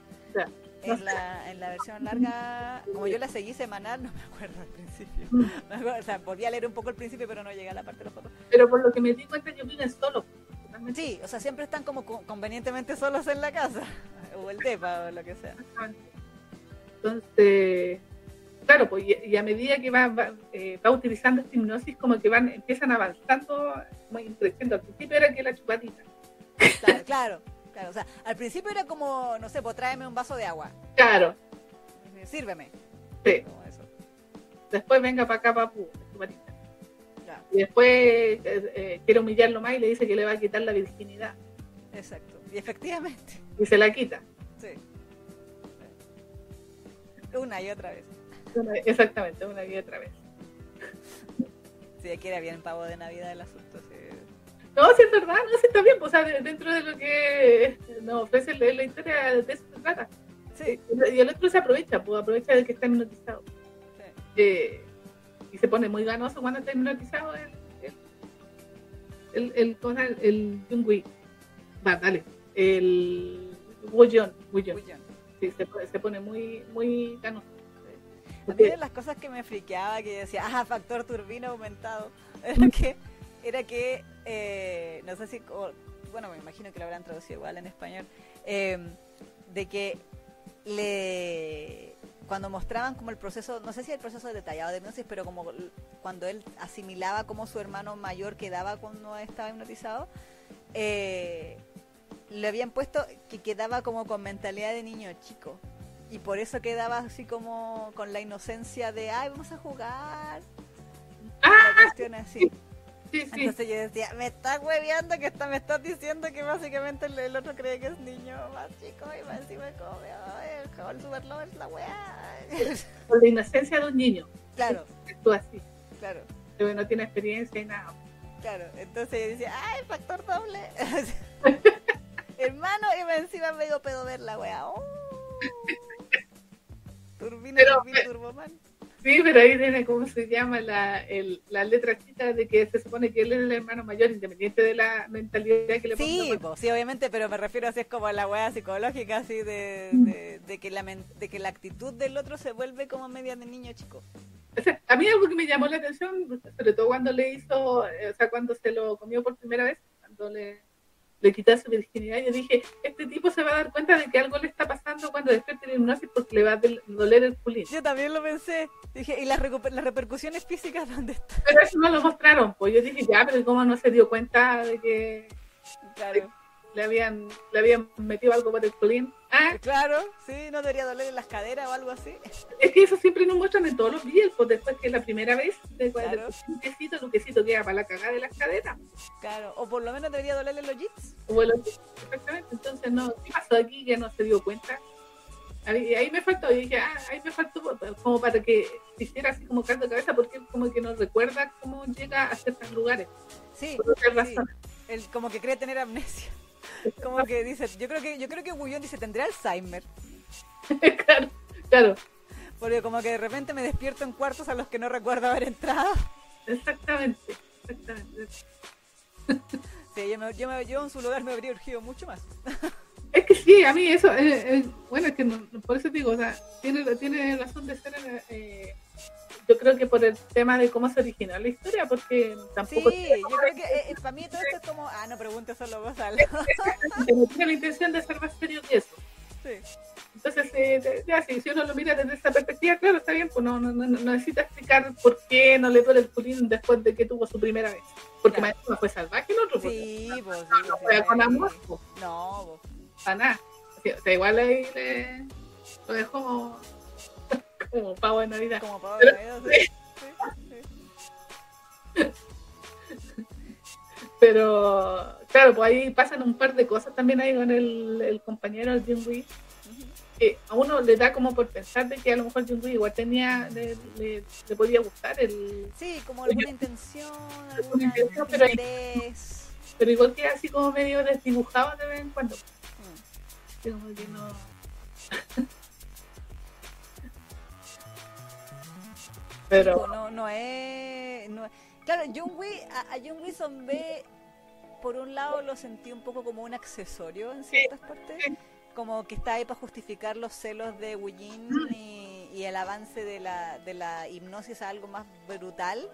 En la, en la versión larga, como yo la seguí semanal, no me acuerdo al principio. Mm. Me acuerdo, o sea, volví a leer un poco al principio, pero no llegué a la parte de los papás. Pero por lo que me di cuenta, ellos viven solos. totalmente. Sí, o sea, siempre están como co- convenientemente solos en la casa, o el depa, o lo que sea. Entonces, claro, pues y, a medida que va, va, eh, va utilizando esta hipnosis, como que van, empiezan avanzando, como creciendo. Al principio era que la chupadita. Claro, claro, claro. O sea, al principio era como, no sé, pues tráeme un vaso de agua. Claro, Sírveme. sí. Como eso. Después venga para acá, papu, Y después eh, eh, quiere humillarlo más y le dice que le va a quitar la virginidad. exacto. Y efectivamente, Y se la quita. sí. Una y otra vez. Una- exactamente, una y otra vez. Sí, aquí era bien pavo de Navidad el asunto. No, sí es verdad, no, sí está bien, pues, o sea, de- dentro de lo que nos ofrece la, historia, de eso se trata. Sí, Y el otro se aprovecha, pues aprovecha de que está hipnotizado. sí. Eh, y se pone muy ganoso cuando está hipnotizado el, el, el, el, el, el. Va, dale. El John. Sí, se, se pone muy, muy ganoso. A mí de las cosas que me friqueaba, que decía, ah, factor turbina aumentado, era que, era que eh, no sé si, o- bueno, me imagino que lo habrán traducido igual en español, eh, de que le cuando mostraban como el proceso, no sé si el proceso detallado de hipnosis, pero como cuando él asimilaba como su hermano mayor quedaba cuando estaba hipnotizado, eh, le habían puesto que quedaba como con mentalidad de niño chico. Y por eso quedaba así como con la inocencia de, ay, vamos a jugar. Ah, La cuestión así. Sí, sí. Entonces yo decía, me estás hueveando que está, me estás diciendo que básicamente el, el otro cree que es niño más chico y más encima como, ay, el super lover es la weá. Con la inocencia de un niño. claro, Actúa así. claro, Pero no tiene experiencia y nada. claro. Entonces yo decía, ay, factor doble. Hermano, y más encima me digo pedo ver la weá. Oh. Turbina, Pero- turbina, turboman. Sí, pero ahí tiene cómo se llama la, el, la letra chica de que se supone que él es el hermano mayor, independiente de la mentalidad que le Sí, sí, obviamente, pero me refiero así es como a la weá psicológica, así de, de, de que la de que la actitud del otro se vuelve como media de niño chico. O sea, a mí algo que me llamó la atención, sobre todo cuando le hizo, eh, o sea, cuando se lo comió por primera vez, cuando le, le quitó su virginidad, yo dije, este tipo se va a dar cuenta de que algo le está pasando cuando despierte la hipnosis porque le va a doler el culín. Yo también lo pensé. Dije, ¿y las, las repercusiones físicas dónde están? Pero eso no lo mostraron, pues yo dije, ya, pero ¿cómo no se dio cuenta de que Claro, le habían, le habían metido algo por el culín? Ah, claro, sí, no debería doler en las caderas o algo así. Es que eso siempre nos muestran en todos los videos, pues después que es la primera vez, de cuando Claro. te Luquecito, Luquecito queda para la cagada de las caderas. Claro, o por lo menos debería dolerle los jits. O el otro, exactamente. Entonces, no, ¿qué pasó aquí que no se dio cuenta? Ahí, ahí me faltó, y dije, ah, ahí me faltó como para que hiciera así como caldo de cabeza, porque como que nos recuerda cómo llega a ciertos lugares. Sí, Por sí. razones. Él como que cree tener amnesia. Como que dice, yo creo que yo creo que Gullón dice, tendré Alzheimer. claro, claro, Porque como que de repente me despierto en cuartos a los que no recuerdo haber entrado. exactamente. exactamente. Sí, yo, me, yo, me- yo en su lugar me habría urgido mucho más. Es que sí, a mí eso, eh, eh, bueno, es que no- por eso digo, o sea, tiene, tiene razón de ser, eh, yo creo que por el tema de cómo se originó la historia, porque Sí, tampoco yo creo que eh, eh, para mí todo esto es como, ah, no preguntes solo vos, no tiene la intención de ser más serio que eso. Sí, Entonces, eh, ya, si, si uno lo mira desde esa perspectiva, claro, está bien, pues no, no, no, no necesita explicar por qué no le duele el culín después de que tuvo su primera vez. Porque Claro. más fue salvaje el otro, porque sí, pues sí. no sí, fue sí. con amor, pues, No, pues. para nada. O sea, igual ahí le, lo dejó como pavo de Navidad. Como pavo Pero- de Navidad, sí, sí, sí. Pero claro, pues ahí pasan un par de cosas también ahí con el, el compañero el Jim Wee, que a uno le da como por pensar de que a lo mejor Jim Wee igual tenía, le, le- le podía gustar el, Sí, como alguna intención, alguna intención, pero ahí- pero igual que así como medio desdibujado de vez en cuando. Mm. Como que no. Pero no, no es, no es- Claro, Wee, a, a Jung Wee Zombie, por un lado lo sentí un poco como un accesorio en ciertas partes, como que está ahí para justificar los celos de Wu Jin Mm. y, y el avance de la, de la hipnosis a algo más brutal,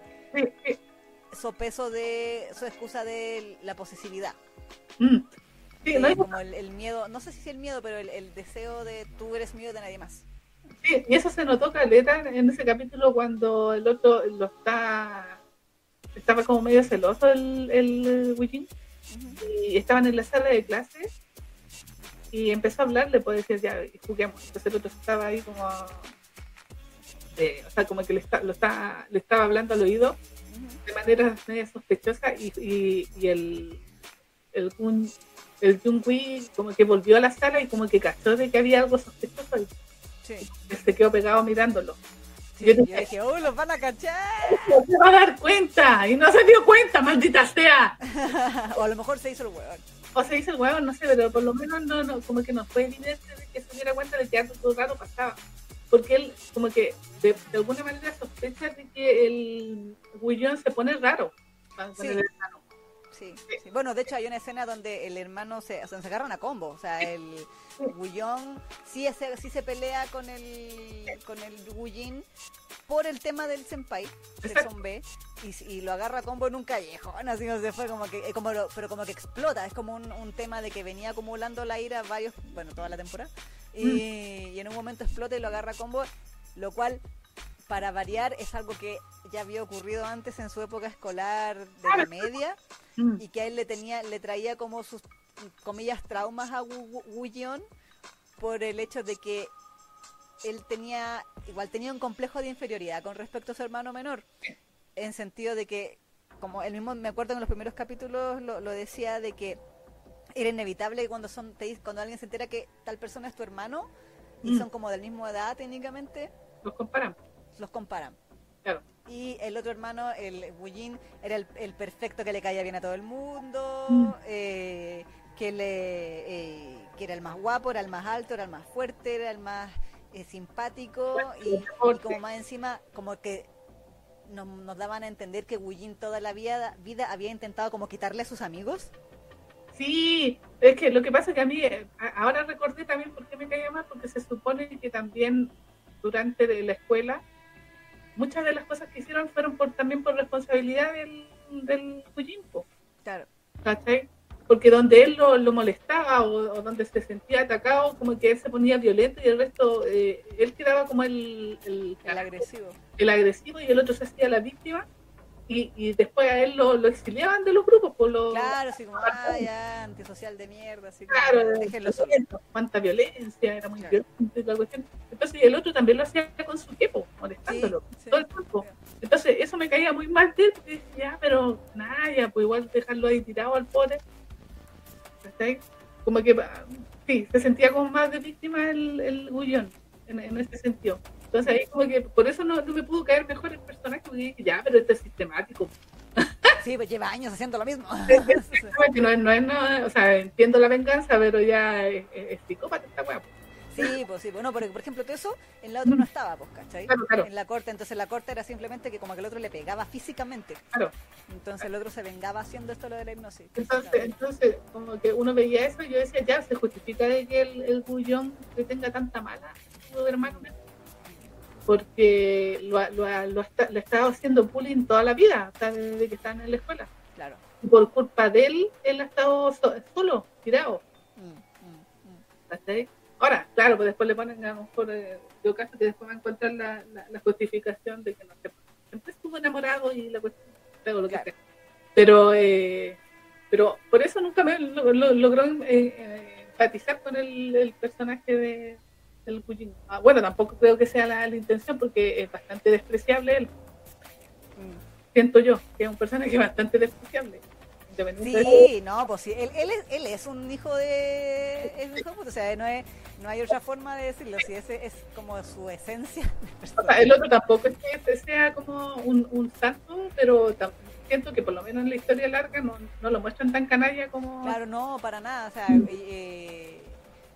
su peso de, su excusa de la posesividad. Mm. Sí, Eh, no, como el, el miedo, no sé si es el miedo, pero el, el deseo de tú eres mío de nadie más. Y eso se notó caleta en ese capítulo cuando el otro lo está. Estaba como medio celoso el, el y estaban en la sala de clases y empezó a hablarle, pues decir ya, juguemos. Entonces el otro estaba ahí como. o sea, como que le, está, lo está, le estaba hablando al oído de manera media sospechosa y, y, el el el Jungwi como que volvió a la sala y como que cachó de que había algo sospechoso y Sí. se quedó pegado mirándolo. Sí, Yo yo dije- dije, ¡oh, los van a cachar! ¡No se va a dar cuenta! Y no se dio cuenta, maldita sea. o a lo mejor se hizo el huevón. O se dice el huevo, no sé, pero por lo menos no, no, como que no fue evidente de que se diera cuenta de que algo todo raro pasaba. Porque él, como que de, de alguna manera sospecha de que el Guillón se pone raro. Sí. Sí, sí. Bueno, de hecho hay una escena donde el hermano se, o sea, se agarran a combo. O sea, el Gullón sí, se- sí se pelea con el con el Gullín por el tema del senpai, Exacto. zombie, y, y lo agarra a combo en un callejón, así no se fue como que, eh, como lo- pero como que explota, es como un, un tema de que venía acumulando la ira varios, bueno, toda la temporada, y, Mm. y en un momento explota y lo agarra a combo, lo cual para variar es algo que ya había ocurrido antes en su época escolar de la media Mm. y que a él le tenía le traía como sus comillas traumas a Yeon por el hecho de que él tenía igual tenía un complejo de inferioridad con respecto a su hermano menor en sentido de que como él mismo me acuerdo en los primeros capítulos lo, lo decía de que era inevitable que cuando son te cuando alguien se entera que tal persona es tu hermano y Mm. son como del mismo edad técnicamente Los comparamos, los comparan claro. y el otro hermano, el Wujin, era el, el perfecto que le caía bien a todo el mundo, Mm. eh, que le eh, que era el más guapo, era el más alto, era el más fuerte, era el más eh, simpático y, y como más encima, como que nos, nos daban a entender que Wujin toda la vida, vida había intentado como quitarle a sus amigos. Sí, es que lo que pasa es que a mí, eh, ahora recordé también por qué me caía mal, porque se supone que también durante la escuela, muchas de las cosas que hicieron fueron por también por responsabilidad del, del Fujimpo, Claro. ¿cachai? Porque donde él lo, lo molestaba o, o donde se sentía atacado, como que él se ponía violento y el resto, eh, él quedaba como el, el, El agresivo. el agresivo y el otro se hacía la víctima y, y después a él lo, lo exiliaban de los grupos, por lo, Claro, así como, ah, ya, antisocial de mierda, así como, Claro, violento, cuánta violencia, era muy Claro. la cuestión. Entonces, y el otro también lo hacía con su equipo, molestándolo Sí, todo el tiempo. Entonces, eso me caía muy mal de él, ya, pero nada, ya, pues igual dejarlo ahí tirado al pobre. ¿Cachai? Como que, ah, sí, se sentía como más de víctima el, el Gullón, en, en ese sentido. Entonces, ahí como que, por eso no, no me pudo caer mejor el personaje, porque dije, ya, pero este es sistemático. Sí, pues lleva años haciendo lo mismo. Que no es, no es, no, o sea, entiendo la venganza, pero ya es, es- psicópata esta weá. Sí, pues sí, bueno, porque por ejemplo todo eso en la otra no estaba, pues, ¿cachai? Claro, claro. En la corte, entonces la corte era simplemente que como que el otro le pegaba físicamente. Claro. Entonces el otro se vengaba haciendo esto lo de la hipnosis. Entonces, entonces, como que uno veía eso y yo decía, ya, se justifica de que el, el Gullón le tenga tanta mala su hermano. Porque lo, ha- lo, ha- lo, ha esta- lo ha estado haciendo bullying toda la vida, sea, desde que están en la escuela. Claro. Y por culpa de él, él ha estado so- solo, tirado. Mm, mm, mm. Ahora, claro, pues después le ponen a lo mejor, eh, yo caso que después va a encontrar la, la, la justificación de que no sé, siempre estuvo enamorado y la cuestión, pero lo que Claro. sea. Pero, eh, pero por eso nunca me lo- lo- logró eh, eh, empatizar con el, el personaje de, el Wujin. Ah, bueno, tampoco creo que sea la, la intención porque es bastante despreciable él. Siento yo que es un personaje bastante despreciable. Sí, no, pues sí, él, él, es, él es un hijo de... Es un hijo de puta, o sea, no, es, no hay otra forma de decirlo, si ese es como su esencia. O sea, el otro tampoco es que este sea como un, un santo, pero siento que por lo menos en la historia larga no, no lo muestran tan canalla como, Claro, no, para nada, o sea, Mm. eh,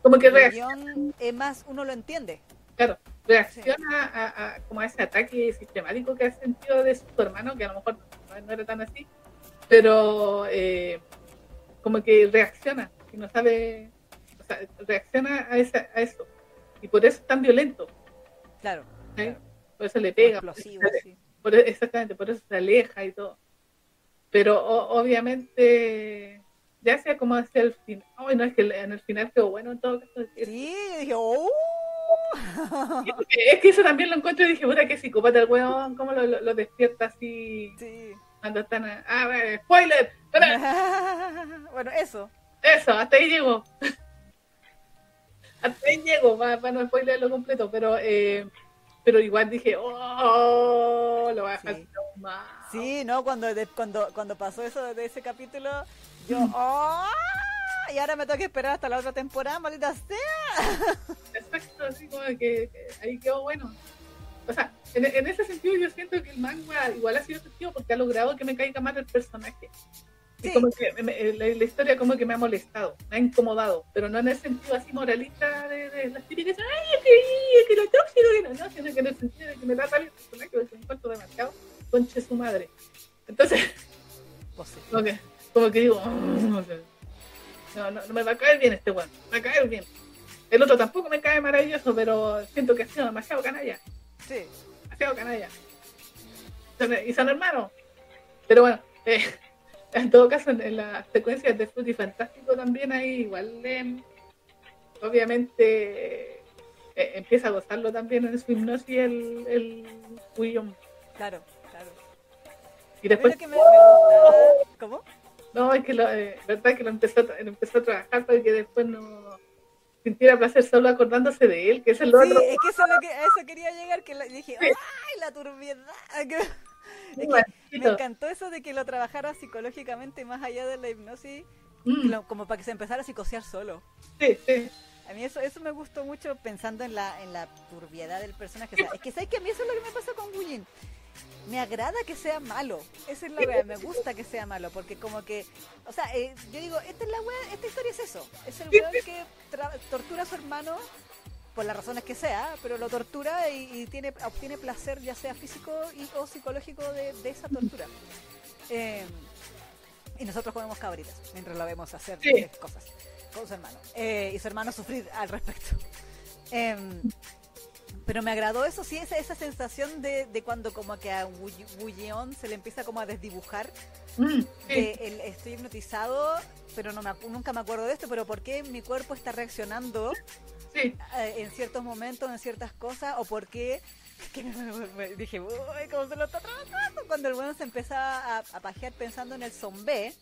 como que reacciona, es más, uno lo entiende. claro, reacciona a, a- como a ese ataque sistemático que ha sentido de su hermano, que a lo mejor no, no era tan así, pero eh, como que reacciona y no sabe, o sea, reacciona a, esa, a eso. Y por eso es tan violento, Claro, ¿sí? Claro. por eso le pega, por eso sí. Por- e, exactamente, por eso se aleja y todo. Pero o- obviamente, ya sea como hacia el final, ay no, es que en el final quedó bueno en todo caso. Sí, dije, ¡oh! es que eso también lo encuentro y dije, puta, que psicópata el weón, cómo lo, lo- lo despierta así Sí. cuando están. a- Ah, bueno, spoiler, bueno, eso. eso, hasta ahí llego. hasta ahí llego, para, para no spoiler lo completo, pero eh, pero igual dije, oh, lo voy a dejar Sí. Sí, ¿no? Cuando, cuando, cuando pasó eso de ese capítulo, yo. Y ahora me tengo que esperar hasta la otra temporada, maldita sea. Exacto, así como que, que ahí quedó bueno. O sea, en, en ese sentido yo siento que el manga igual ha sido efectivo porque ha logrado que me caiga más el personaje. Y Sí. como que me- la, la historia como que me ha molestado, me ha incomodado, pero no en el sentido así moralista de, de las típicas, ay, es que, es que lo tóxico, que no, no, sino que en el sentido de que me da tal el personaje porque me encuentro demasiado conche su madre. Entonces, Pues sí. Como que, digo, "Mm, o sea, no, no, no me va a caer bien este weón, me va a caer bien. El otro tampoco me cae maravilloso, pero siento que ha sido demasiado canalla, Sí. demasiado canalla. Y son hermanos. Pero bueno, eh, en todo caso, en, en las secuencias de Fruity Fantástico también hay igual, eh, obviamente, eh, empieza a gozarlo también en su hipnosis el, el William. Claro, claro. Y después lo que me, me gustaba... ¿Cómo? No, es que lo, eh, verdad que lo empezó, lo empezó a trabajar para que después no sintiera placer solo acordándose de él, que es el Sí, otro. es que eso, es lo que, a eso quería llegar, que la- dije, Sí. ¡ay, la turbiedad! Que- Muy Es que me encantó eso de que lo trabajara psicológicamente más allá de la hipnosis, Mm, lo- como para que se empezara a psicosear solo. sí, sí. A mí eso, eso me gustó mucho pensando en la, en la turbiedad del personaje. O sea, es que sabes que a mí eso es lo que me pasa con Wujin. Me agrada que sea malo. Esa es la wea. Me gusta que sea malo. Porque como que, o sea, eh, yo digo, esta es la wea, esta historia es eso. Es el weón que tortura a su hermano por las razones que sea, pero lo tortura y, y tiene, obtiene placer ya sea físico y, o psicológico de, de esa tortura. Eh, y nosotros comemos cabritas mientras lo vemos hacer Sí. cosas con su hermano. Eh, y su hermano sufrir al respecto. Pero me agradó eso, sí, esa, esa sensación de, de cuando como que a Yeon se le empieza como a desdibujar. Mm, De sí. el, estoy hipnotizado, pero no me, nunca me acuerdo de esto, pero ¿por qué mi cuerpo está reaccionando sí. eh, en ciertos momentos, en ciertas cosas? ¿O por qué? que me- me- dije, uy, ¿cómo se lo está trabajando? Cuando el bueno se empezaba a, a pajear pensando en el zombie.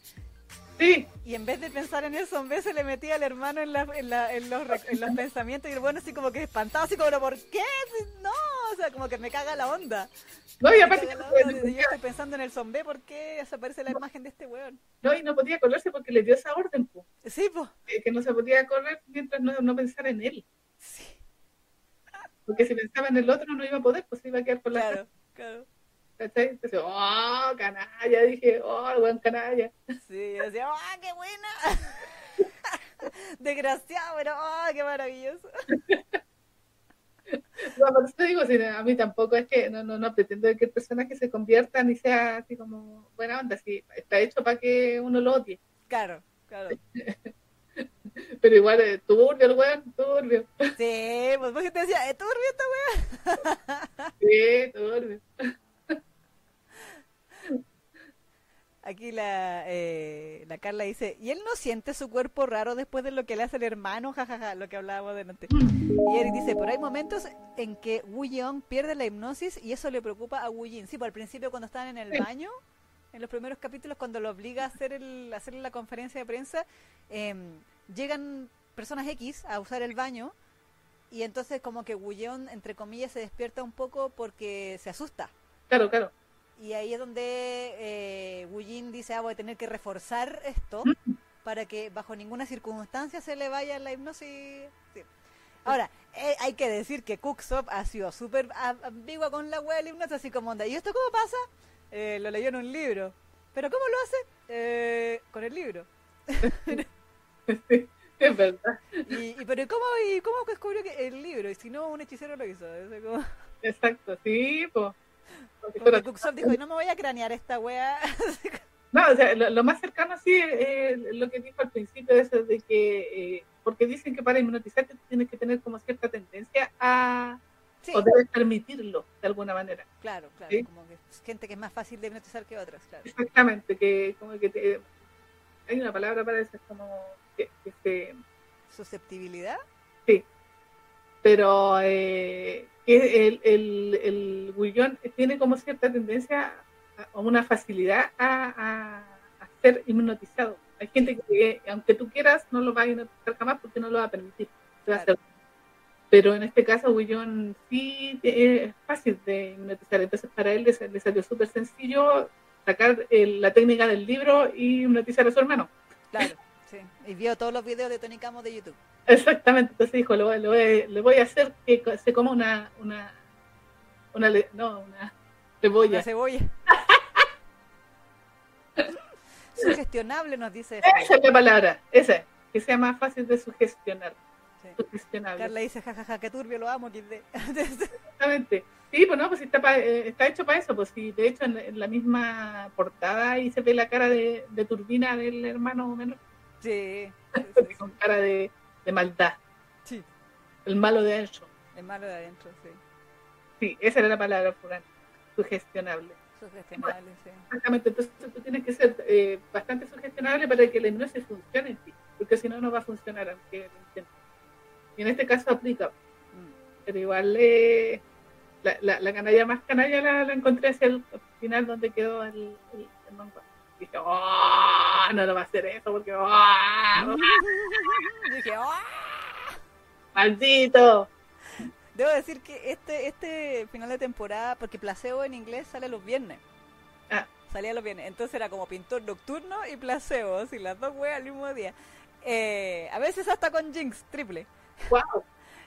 Sí, Y en vez de pensar en el zombie, se le metía al hermano en, la, en, la- en los, en pensamientos. Y el bueno, así como que espantado, así como, ¿pero ¿por qué? No, o sea, como que me caga la onda. no, y aparte no, onda. Yo estoy pensando en el zombie, ¿por qué desaparece la imagen de este weón? no, y no podía correrse porque le dio esa orden, po, Sí, pues. eh, que no se podía correr mientras no, no pensara en él. Sí, Porque si pensaba en el otro no iba a poder, pues se iba a quedar por la claro, claro. ¿cachai? Entonces, oh, canalla, dije, oh, buen canalla. Sí, yo decía, ¡ah, qué buena! Desgraciado, pero ¡ah, qué maravilloso! No, por eso te digo, si a mí tampoco es que no, no, no pretendo que el personaje se convierta ni sea así como buena onda, si está hecho para que uno lo odie. Claro, claro. Pero igual, eh, turbio el weón, turbio. Sí, pues vos que te decía, ¿tú esta weá? Sí, turbio. Aquí la, eh, la Carla dice, ¿y él no siente su cuerpo raro después de lo que le hace el hermano? Jajaja, lo que hablábamos delante. Y Eric dice, pero hay momentos en que Wu Yeon pierde la hipnosis y eso le preocupa a Wu Jin. Sí, por al principio cuando están en el Sí. baño, en los primeros capítulos, cuando lo obliga a hacer, el, a hacer la conferencia de prensa, em, llegan personas X a usar el baño y entonces como que Gullón, entre comillas, se despierta un poco porque se asusta. Claro, claro. Y ahí es donde eh, Gullín dice, ah, voy a tener que reforzar esto para que bajo ninguna circunstancia se le vaya la hipnosis. Sí. Ahora, eh, hay que decir que Cooksop ha sido súper ambigua con la wea de la hipnosis, así como onda, ¿y esto cómo pasa? Eh, lo leyó en un libro. ¿Pero cómo lo hace? Eh, con el libro. es verdad. Y, y pero ¿y cómo, y cómo descubrió que el libro? Y si no, un hechicero lo hizo. Como- Exacto, sí, pues. Porque Cooksop dijo, y no me voy a cranear esta wea. No, o sea, lo, lo más cercano sí es lo que dijo al principio, eso de que, eh, porque dicen que para hipnotizarte tienes que tener como cierta tendencia a, sí, o debes permitirlo de alguna manera. claro, claro. Sí. Como que es gente que es más fácil de hipnotizar que otras, claro. Exactamente, que como que te, hay una palabra para eso, es como que, Susceptibilidad. Pero eh, el, el, tiene como cierta tendencia o una facilidad a, a, a ser hipnotizado. Hay gente que, aunque tú quieras, no lo va a hipnotizar jamás porque no lo va a permitir. Va a Claro. Pero en este caso, Guillón sí eh, es fácil de hipnotizar. Entonces, para él le, sa- le salió súper sencillo sacar el- la técnica del libro y hipnotizar a su hermano. Claro, sí. Y vio todos los videos de Tony Camo de YouTube. Exactamente, entonces dijo, le voy, le a hacer que se coma una, una, una, no, una cebolla. La cebolla. Sugestionable nos dice. Esa es la palabra, esa, que sea más fácil de sugestionar. Sí. Sugestionable. Carla dice, jajaja, qué turbio, lo amo. Exactamente. Sí, pues no, pues está, pa- eh, está hecho para eso, pues sí, de hecho en, en la misma portada ahí se ve la cara de, de turbina del hermano menor, sí, sí, sí, con cara de, de maldad, sí. el malo de adentro. El malo de adentro, sí. Sí, esa era la palabra, Furán, sugestionable. Sugestionable, sí. Exactamente, entonces tú tienes que ser eh, bastante sugestionable para que la hipnosis funcione en ti, porque si no, no va a funcionar aunque lo intentes. Y en este caso aplica, Mm. pero igual eh, la, la, la canalla más canalla la, la encontré hacia el final donde quedó el, el, el manga. Dije, ¡oh! No lo va a hacer eso porque ¡oh! Dije, ¡ah! ¡Maldito! Debo decir que este, este final de temporada, porque Placebo en inglés sale los viernes. Ah. Salía los viernes. Entonces era como pintor nocturno y placebo, así las dos weas al mismo día. Eh, a veces hasta con Jinx, triple. ¡Wow!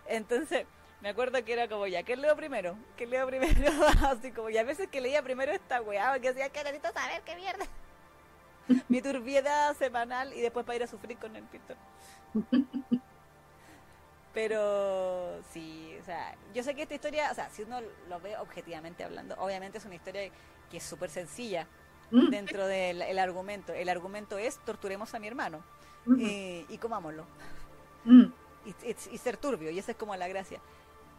Entonces, me acuerdo que era como, ya, ¿qué leo primero? ¿Qué leo primero? Así como, y a veces que leía primero esta weá, que decía que necesito saber qué mierda. Mi turbiedad semanal y después para ir a sufrir con el pintor. Pero sí, o sea, yo sé que esta historia, o sea, si uno lo ve objetivamente hablando, obviamente es una historia que es súper sencilla Mm, dentro del el argumento. El argumento es torturemos a mi hermano mm, y, y comámoslo mm. y, y- y ser turbio, y esa es como la gracia.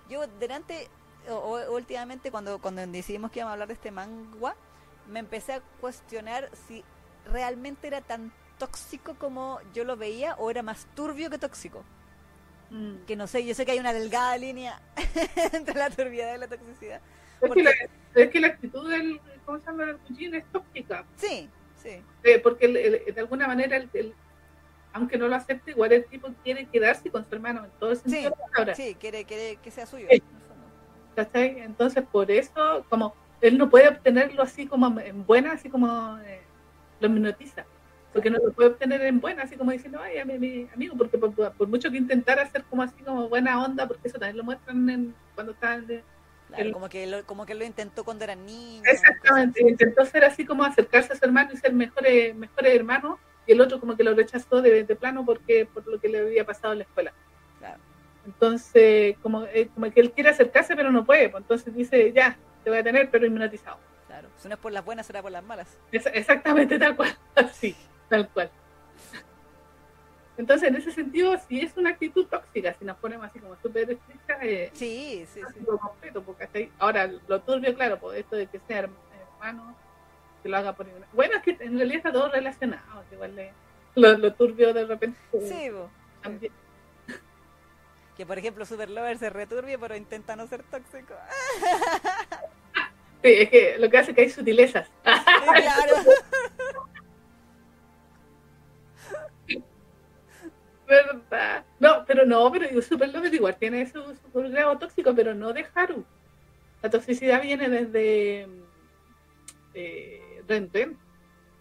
Yo delante, o, o- últimamente cuando, cuando decidimos que íbamos a hablar de este manga, me empecé a cuestionar si realmente era tan tóxico como yo lo veía o era más turbio que tóxico. Mm. Que no sé, yo sé que hay una delgada línea entre la turbiedad y la toxicidad. Es, Porque- que la, es que la actitud del, ¿cómo se llama? del Fujin es tóxica. Sí, sí, Eh, porque el- el- de alguna manera, el, el- aunque no lo acepte, igual el tipo quiere quedarse con su hermano en todo el sentido Sí, palabra. sí, quiere, quiere que sea suyo. Sí. el. Entonces, por eso, como él no puede obtenerlo así como en buena, así como eh, lo hipnotiza. Porque no lo puede obtener en buena, así como diciendo, ay, a mi, mi amigo, porque por, por mucho que intentara hacer como así como buena onda, porque eso también lo muestran en, cuando están de, Claro, El- como, que lo, como que lo intentó cuando era niño. Exactamente, intentó ser así como acercarse a su hermano y ser mejores, mejores hermanos, y el otro como que lo rechazó de, de plano porque por lo que le había pasado en la escuela. Claro. Entonces, como, eh, como que él quiere acercarse pero no puede, pues entonces dice, ya, te voy a tener pero hipnotizado. Si no es por las buenas, será por las malas. Es- exactamente tal cual, así, tal cual. Entonces, en ese sentido, si es una actitud tóxica, si nos ponemos así como súper estrictas, eh, Sí, sí, sí. completo, porque hasta ahí- ahora lo turbio, claro, por esto de que sea herm- hermano, que lo haga por. Bueno, es que en realidad está todo relacionado, igual le- lo, lo turbio de repente Sí, bo. también. que por ejemplo Super Lover se returbie, pero intenta no ser tóxico. Sí, es que lo que hace es que hay sutilezas. Claro. ¿Verdad? No, pero no, pero Super Lover igual tiene su, su grado tóxico, pero no de Haru. La toxicidad viene desde eh, Ren Ren.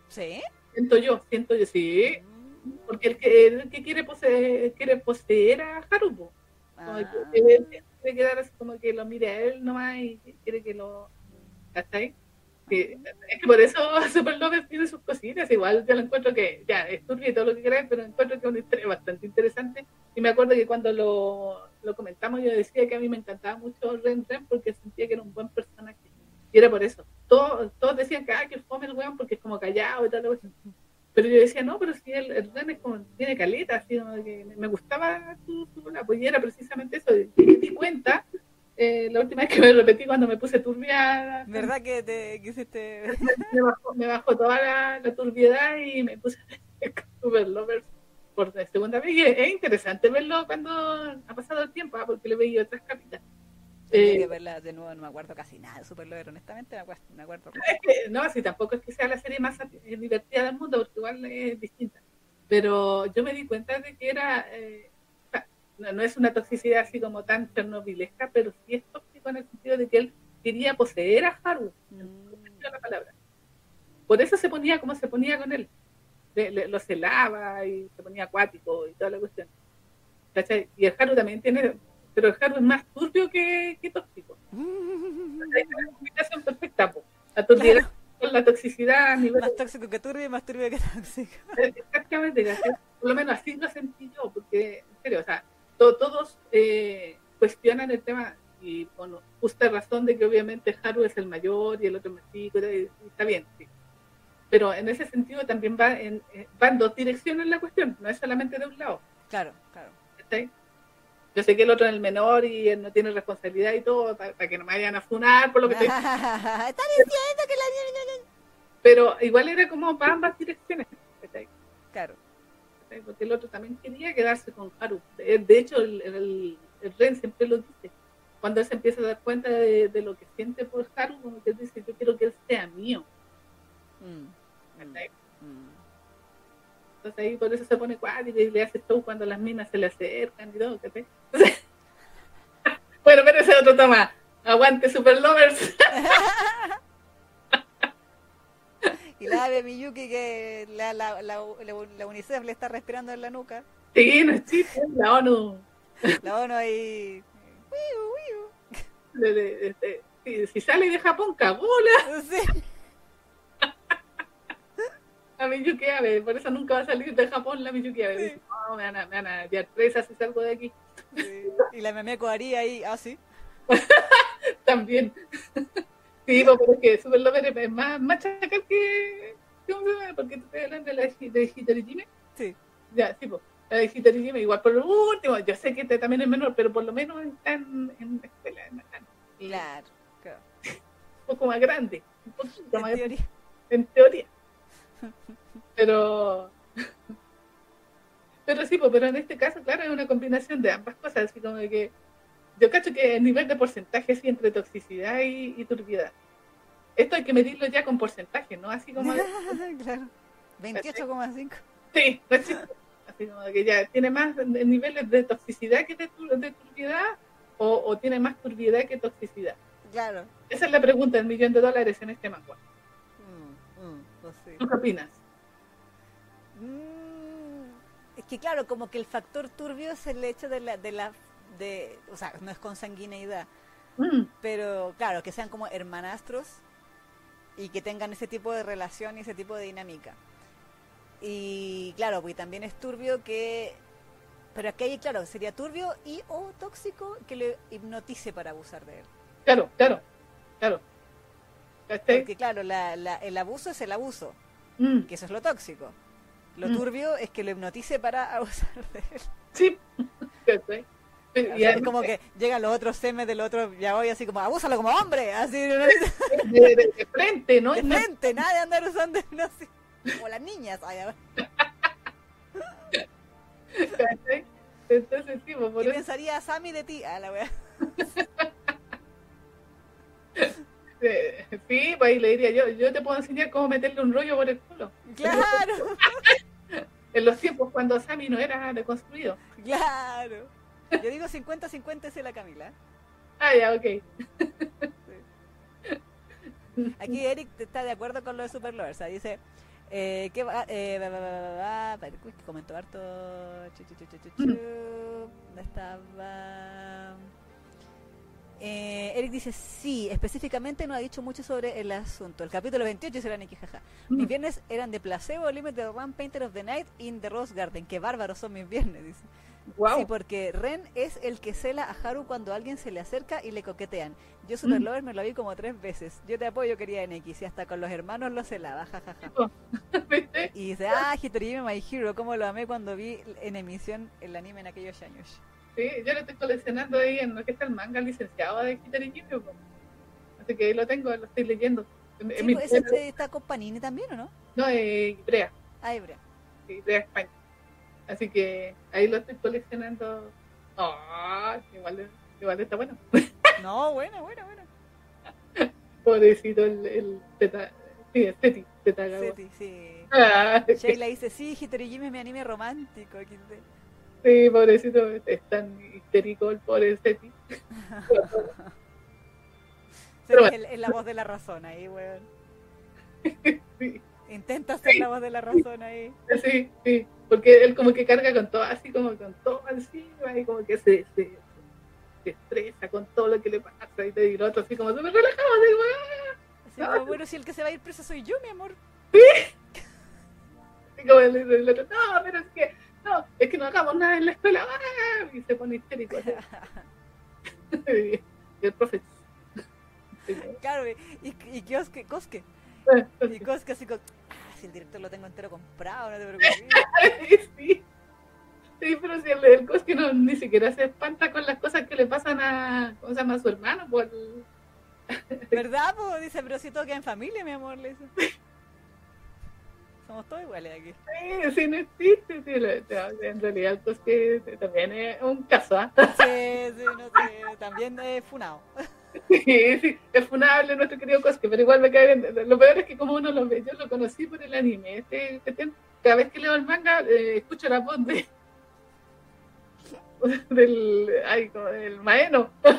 ¿Sí? Siento yo, siento yo, sí. Mm. Porque el que, el que quiere, poseer, quiere poseer a Haru. Como Ah. que él quiere quedar así como que lo mire a él nomás y quiere que lo. ¿Cachai? Es que por eso Super Lover tiene sus cositas. Igual yo lo encuentro que, ya, es turbio y todo lo que queráis, pero encuentro que es una historia bastante interesante. Y me acuerdo que cuando lo, lo comentamos, yo decía que a mí me encantaba mucho Ren Ren porque sentía que era un buen personaje. Y era por eso. Todos, todos decían que, ah, que fome el weón porque es como callado y tal. Pero yo decía, no, pero si el, el Ren es como, tiene caleta, así que me, me gustaba su, su la pues, y era precisamente eso. Y me di cuenta eh, la última vez que me repetí cuando me puse turbia, ¿Verdad que te quisiste.? me bajó, me bajó toda la, la turbiedad y me puse Super Lovers por la segunda vez. Y es, es interesante verlo cuando ha pasado el tiempo, ah, porque le veía otras capitas. Eh, que verla de nuevo, no me acuerdo casi nada de Super Lover, honestamente, me acuerdo. Me acuerdo. Es que, no, si tampoco es que sea la serie más eh, divertida del mundo, porque igual es distinta. Pero yo me di cuenta de que era, eh, no, no es una toxicidad así como tan chernobilesca, pero sí es tóxico en el sentido de que él quería poseer a todo Mm. de la palabra. Por eso se ponía como se ponía con él. Le- le- lo celaba y se ponía acuático y toda la cuestión. ¿Cachai? Y el Haru también tiene, pero el Haru es más turbio que, que tóxico. Hay una combinación perfecta, po. La Claro, con la toxicidad nivel más tóxico que turbio y más turbio que tóxico. Exactamente, ¿cachai? por lo menos así lo sentí yo, porque, en serio, o sea, to- todos eh, cuestionan el tema y con justa razón de que obviamente Haru es el mayor y el otro es más chico, y, y está bien, sí. Pero en ese sentido también va en, eh, va en dos direcciones la cuestión, no es solamente de un lado, Claro, claro. Yo sé que el otro es el menor y él no tiene responsabilidad y todo, para, que no me vayan a funar por lo que estoy diciendo que la. pero igual era como para ambas direcciones. Claro. ¿Cachai? porque el otro también quería quedarse con Haru. De, hecho, el, el, el Ren siempre lo dice. Cuando él se empieza a dar cuenta de, de lo que siente por Haru, como que él dice, yo quiero que él sea mío. Mm, mm. Entonces ahí por eso se pone cuático y le hace show cuando las minas se le acercan y todo. ¿cachai? Entonces, bueno, pero ese otro toma. Aguante Super Lovers. Y la ave Miyuki que la, la, la, la, UNICEF le está respirando en la nuca. Sí, no es chiste, la ONU. La ONU ahí. Si, sale de Japón, wiu. Sí. La Miyuki Abe, por eso nunca va a salir de Japón la Miyuki Abe. Sí. Dice, no, me van a, me van a presas si salgo de aquí. Sí. Y la Memeko haría ahí, ah, sí. También. Sí, pues, pero es que Super Lover es más, más chacal que. ¿Cómo se llama? Porque tú estás hablando de la de, Hitorijime. Sí. Ya, sí, pues. La de igual por lo último, yo sé que este también es menor, pero por lo menos está en, la escuela, en, Claro. claro. un poco más grande. Un poquito En más teoría. en teoría. Pero. Pero sí, pues, pero en este caso, claro, es una combinación de ambas cosas, así como de que yo cacho que el nivel de porcentaje sí entre toxicidad y, y turbiedad. Esto hay que medirlo ya con porcentaje, ¿no? Así como claro. 28,5. sí, no es chiste. así como que ya tiene más niveles de toxicidad que de, de turbiedad o, o tiene más turbiedad que toxicidad. Claro. Esa es la pregunta del millón de dólares en este manga. Mm, mm, no sé. ¿Tú qué opinas? Mm, es que claro, como que el factor turbio es el hecho de la, de la, de, o sea, no es consanguineidad, Mm, pero claro, que sean como hermanastros y que tengan ese tipo de relación y ese tipo de dinámica. Y claro, pues también es turbio que, pero aquí hay, claro, sería turbio y o tóxico que le hipnotice para abusar de él. claro, claro, claro. Porque claro, la, la- el abuso es el abuso, Mm, que eso es lo tóxico. Lo Mm. turbio es que lo hipnotice para abusar de él. Sí. Y es como que llegan los otros semes del otro, ya voy así como, abúsalo como hombre, así de, de, de- de frente, ¿no? de frente, nada de andar usando hipnosis. Como las niñas. a. ¿Cachai? Entonces, sí, por ¿Qué eso, pensaría Sammy de ti? Ah, la wea. eh, sí, pues ahí le diría yo, yo te puedo enseñar cómo meterle un rollo por el culo. Claro. En los tiempos cuando Sammy no era deconstruido. Claro. Yo digo 50-50 es la Camila. Ah, ya, ok. Aquí Eric está de acuerdo con lo de Super Lovers. o sea, dice eh, que va, eh, va, va, va, uy, que comentó harto. Chu, chu. ¿Dónde estaba? Eh, Eric dice sí, específicamente no ha dicho mucho sobre el asunto. El capítulo 28 será Nikki jaja. Mis viernes eran de placebo, Limited One Painter of the Night in the Rose Garden. Qué bárbaros son mis viernes, dice. Wow. Sí, porque Ren es el que cela a Haru cuando alguien se le acerca y le coquetean. Yo Super Mm. Lover me lo vi como tres veces. Yo te apoyo, querida NX, y hasta con los hermanos lo celaba, jajaja. ¿Viste? Y dice, ah, Hitorime My Hero, cómo lo amé cuando vi en emisión el anime en aquellos años. Sí, yo lo estoy coleccionando ahí en lo que está el manga licenciado de po. Así que ahí lo tengo, lo estoy leyendo. En- en Sí, pues, ese está con Panini también, ¿o no? No, eh, Ibrea, Ah, Ibrea. sí, Ibrea España. Así que ahí lo estoy coleccionando. Ah, igual, igual está bueno. No, bueno, bueno, bueno. Pobrecito el, el teta, sí, el Teti, Teta. Seti, sí. Ah, Sheila dice, sí, Hitorime es mi anime romántico. Sí, pobrecito, es tan histérico el pobre Seti es, el- es la voz de la razón ahí, weón. Sí, Intenta ser la voz de la razón ahí. sí, sí, porque él como que carga con todo, así como con todo encima y como que se, se, se estresa con todo lo que le pasa y te digo otro así como súper relajado, así como, "Ah", Así como, bueno, si el que se va a ir preso soy yo, mi amor. así como el, el otro, no, pero es que, no, es que no hagamos nada en la escuela, "Ah", y se pone histérico. y el profe, sí, Claro, y, y Kioske, Koske. ¿no? Y Koske así con, si el director lo tengo entero comprado, no te preocupes. sí. Sí, pero si el, el no, ni siquiera se espanta con las cosas que le pasan a, ¿cómo se llama? a su hermano, por ¿Verdad, po? Dice, pero si todo queda en familia, mi amor, le dice. Somos todos iguales aquí. Sí, sí, no existe. Sí, lo- en realidad, el Koski también es un caso, ¿ah? Sí, sí, no sé, también es funado. Sí, sí, es funable nuestro querido Koski, pero igual me cae bien. Lo peor es que como uno lo ve, yo lo conocí por el anime. Este, este- cada vez que leo el manga, eh, escucho la voz de del, ay, como del maeno.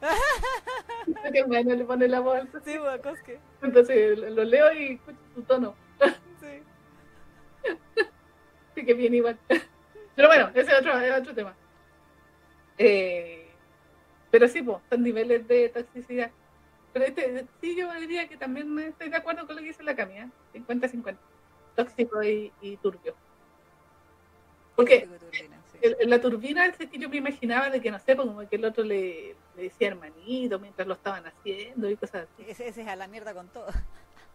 que el maeno le pone la voz al. Sí, po, Koske. Entonces lo leo y escucho su tono. Sí. Así que bien igual. Pero bueno, ese es otro, es otro tema. Eh, pero sí, pues, son niveles de toxicidad. Pero este, sí, yo diría que también estoy de acuerdo con lo que dice la Camila. 50-50. Tóxico y, y turbio. Porque turbina, sí. el- la turbina es que yo me imaginaba de que, no sé, como que el otro le, le decía hermanito mientras lo estaban haciendo y cosas así. Ese, ese es a la mierda con todo.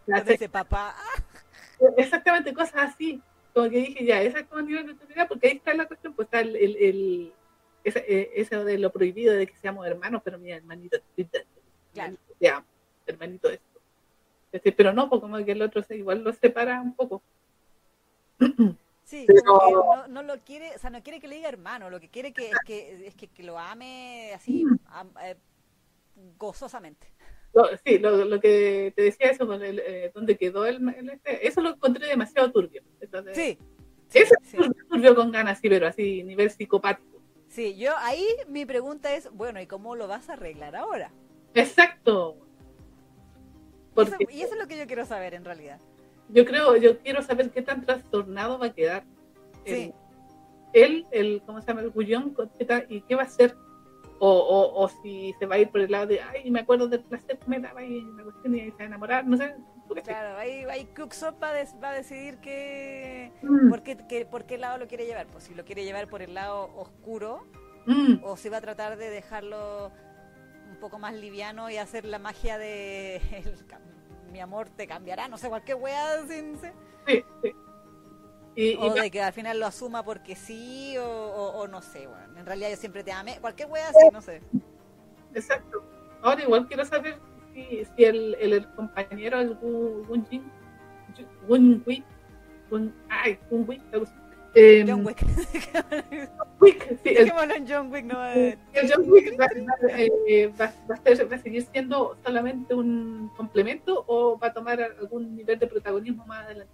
La dice papá, ah, Exactamente, cosas así. Como que dije, ya, esa es como nivel de autoridad, porque ahí está la cuestión, pues está el, el, el- esa- eh, eso de lo prohibido de que seamos hermanos, pero mi hermanito, Claro. te amo, hermanito esto. Este, pero no, porque como que el otro se, igual lo separa un poco. sí, Pero- como que no, no lo quiere, o sea, no quiere que le diga hermano, lo que quiere que, es que, es que, que lo ame así, eh, gozosamente. Sí, lo, lo que te decía eso, con el, eh, donde quedó el, el este, eso lo encontré demasiado turbio. Entonces, Sí, Eso sí. es turbio con ganas, sí, pero así, nivel psicopático. Sí, yo ahí mi pregunta es, bueno, ¿y cómo lo vas a arreglar ahora? Exacto. Eso- y eso es lo que yo quiero saber en realidad. yo creo, yo quiero saber qué tan trastornado va a quedar Sí. él, el, ¿cómo se llama? El tal- y qué va a hacer. O, o, o si se va a ir por el lado de, ay, me acuerdo del placer que me daba y la cuestión y se va a enamorar, no sé. Claro, ahí, ahí va, a des- va a decidir que, Mm, por, qué, que- por qué lado lo quiere llevar. Pues si lo quiere llevar por el lado oscuro mm, o si va a tratar de dejarlo un poco más liviano y hacer la magia de el mi amor te cambiará, no sé, cualquier wea sin ser- sí, sí. Y, y o de que al final lo asuma porque sí o, o- o no sé, bueno, en realidad yo siempre te amé, cualquier wea así, no sé. exacto. Ahora igual quiero saber si, si el, el, el compañero, el Gu- Gunjin, Gun Wick, Gun, ay, Gun Wick, así. Eh, John Wick. Wick, sí, el, John Wick, no el John Wick va, va- eh, va- a ser- va a seguir siendo solamente un complemento o va a tomar algún nivel de protagonismo más adelante.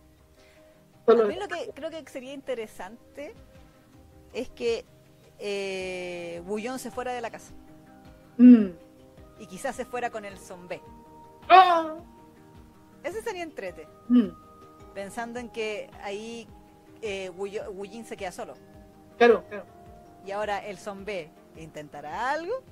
Solo mí lo que creo que sería interesante es que eh, Bullón se fuera de la casa. Mm. Y quizás se fuera con el zombie. ¡Oh! Ese sería entrete. Mm. Pensando en que ahí eh, Bullín se queda solo. Claro, claro. Y ahora el zombie intentará algo.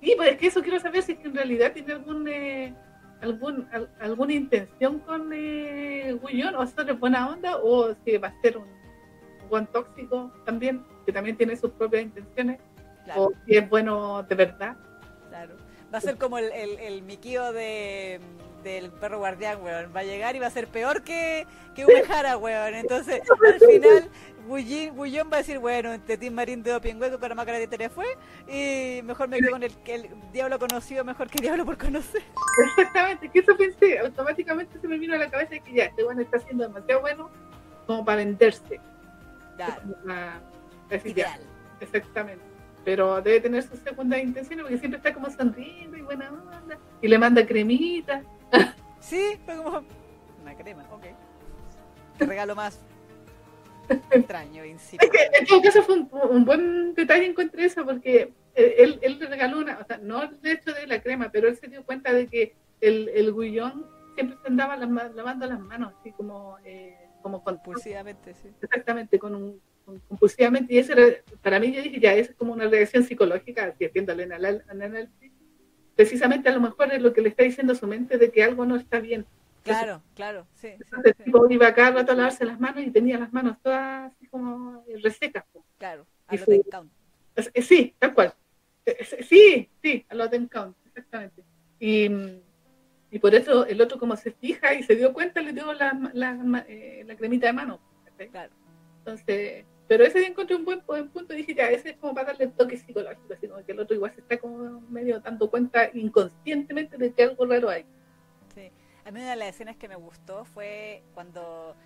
Sí, pues es que eso quiero saber si es que en realidad tiene algún, eh, algún al- alguna intención con eh, Gullón, o solo es buena onda, o si va a ser un, un buen tóxico también, que también tiene sus propias intenciones, Claro, o si es bueno de verdad. Va a ser como el, el, el Mikio de, del perro guardián, weón. Va a llegar y va a ser peor que, que Umehara, weón. Entonces, al final, Bullón va a decir, bueno, este Team Marín de Hueco con la máscara de Tere fue. Y mejor me quedo con el, el diablo conocido mejor que diablo por conocer. Exactamente, que eso pensé, automáticamente se me vino a la cabeza que ya, este bueno está siendo demasiado bueno como para venderse. Claro, ideal. Exactamente. Pero debe tener sus segundas intenciones porque siempre está como sonriendo y buena onda. Y le manda cremita. Sí, fue como una crema, ok. Qué regalo más extraño, insípido. Es que en todo caso fue un, un buen detalle encontré eso porque él, él le regaló una, o sea, no el hecho de la crema, pero él se dio cuenta de que el, el guillón siempre se andaba lavando las manos, así como, eh, como Compulsivamente, sí. exactamente, con un compulsivamente. Y eso era, para mí, yo dije, ya, eso es como una reacción psicológica, haciéndole en análisis. Precisamente a lo mejor es lo que le está diciendo su mente de que algo no está bien. Claro, claro, sí. Entonces, sí. tipo iba cada rato a lavarse las manos y tenía las manos todas así como eh, resecas. po. Claro, Y a lo fue- count. Sí, tal cual. Eh, eh, Sí, sí, a los ten count, exactamente. Y, y por eso el otro como se fija y se dio cuenta, le dio la, la, eh, la cremita de mano. Claro. Entonces, pero ese día encontré un buen, buen punto y dije, ya, ese es como para darle el toque psicológico, así como que el otro igual se está como medio dando cuenta inconscientemente de que algo raro hay. Sí. A mí una de las escenas que me gustó fue cuando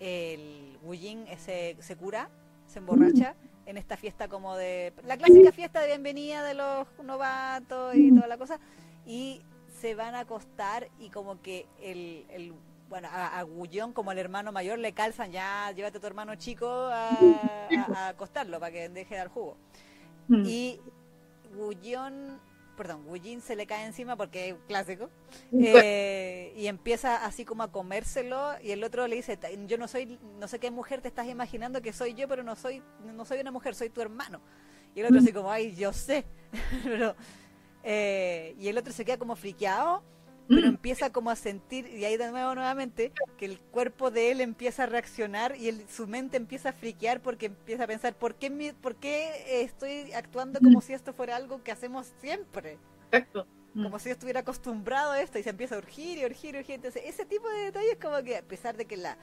el Wujin se, se cura, se emborracha en esta fiesta como de... La clásica fiesta de bienvenida de los novatos y toda la cosa. Y se van a acostar y como que el... el bueno, a, a Gullón como el hermano mayor le calzan ya, llévate a tu hermano chico a, a- a acostarlo para que deje de dar jugo. Mm. Y Gullón, perdón, Gullín se le cae encima porque es clásico. Eh, y empieza así como a comérselo y el otro le dice, "Ta- yo no soy, no sé qué mujer te estás imaginando que soy yo, pero no soy, no soy una mujer, soy tu hermano. Y el otro así como, ay, yo sé. pero, eh, y el otro se queda como friqueado, pero mm, empieza como a sentir, y ahí de nuevo nuevamente, que el cuerpo de él empieza a reaccionar y su mente empieza a friquear porque empieza a pensar, ¿por qué, mi- por qué estoy actuando como si esto fuera algo que hacemos siempre? exacto. Mm. como si yo estuviera acostumbrado a esto y se empieza a urgir y urgir y urgir. Entonces, ese tipo de detalles como que, a pesar de que la,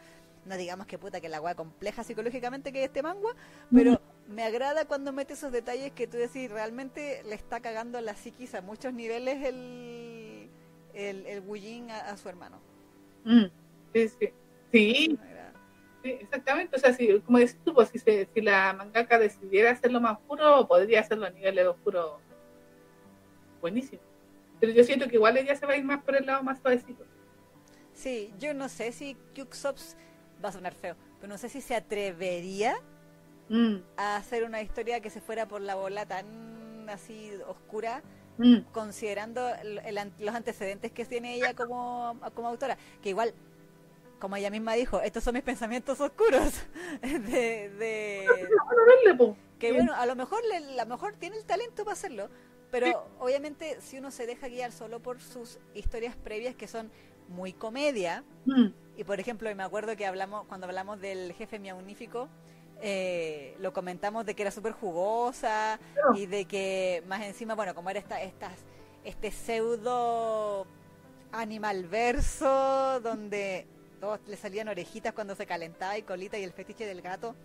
no digamos que puta, que la weá compleja psicológicamente que es este manga, pero me agrada cuando mete esos detalles que tú decís, realmente le está cagando la psiquis a muchos niveles el, el, el Wujin a, a su hermano. Mm. Sí, sí. Exactamente, o sea, si, como decís tú, pues, si, se- si la mangaka decidiera hacerlo más oscuro, podría hacerlo a nivel de oscuro buenísimo. Pero yo siento que igual ella se va a ir más por el lado más suavecito. Sí, yo no sé si Kyuxops va a sonar feo, pero no sé si se atrevería Mm, a hacer una historia que se fuera por la bola tan así oscura mm, considerando el- el los antecedentes que tiene ella como, como autora, que igual, como ella misma dijo, estos son mis pensamientos oscuros, de, de- que bueno, a lo mejor le- a lo mejor tiene el talento para hacerlo, pero Sí. obviamente si uno se deja guiar solo por sus historias previas que son muy comedia, Mm, y por ejemplo, me acuerdo que hablamos cuando hablamos del jefe miaunífico, eh, lo comentamos de que era súper jugosa y de que más encima, bueno, como era esta, estas, este pseudo animal verso donde todos le salían orejitas cuando se calentaba y colita y el fetiche del gato.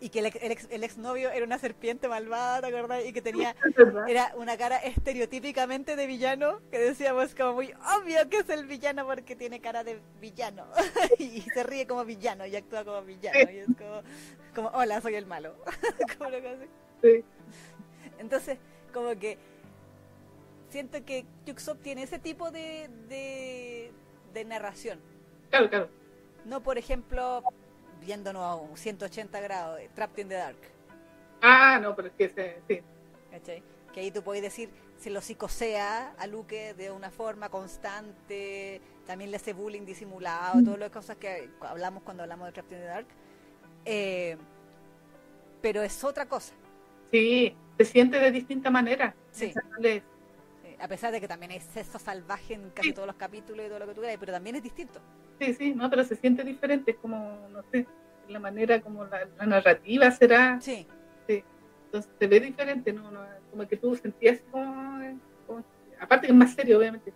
Y que el ex, el ex, el exnovio era una serpiente malvada, ¿te acordás? Y que tenía era una cara estereotípicamente de villano, que decíamos como muy obvio que es el villano porque tiene cara de villano. y se ríe como villano y actúa como villano. Y es como, como hola, soy el malo. Como cosa así. Sí. Entonces, como que siento que Yuxop tiene ese tipo de, de, de narración. Claro, claro. No, por ejemplo, viéndonos a un 180 grados, Trapped in the Dark. Ah, no, pero es que se, sí. ¿cachai? Que ahí tú puedes decir, se lo psicosea a Luke de una forma constante, también le hace bullying disimulado, todas las cosas que hablamos cuando hablamos de Captain in the Dark. Eh, pero es otra cosa. Sí, se siente de distinta manera. Sí. Eh, A pesar de que también hay sexo salvaje en casi Sí. todos los capítulos y todo lo que tú quieras, pero también es distinto. Sí, sí, no, pero se siente diferente, es como, no sé, la manera como la, la narrativa será, Sí, entonces se ve diferente, ¿no? no como que tú sentías como, como- aparte que es más serio, obviamente.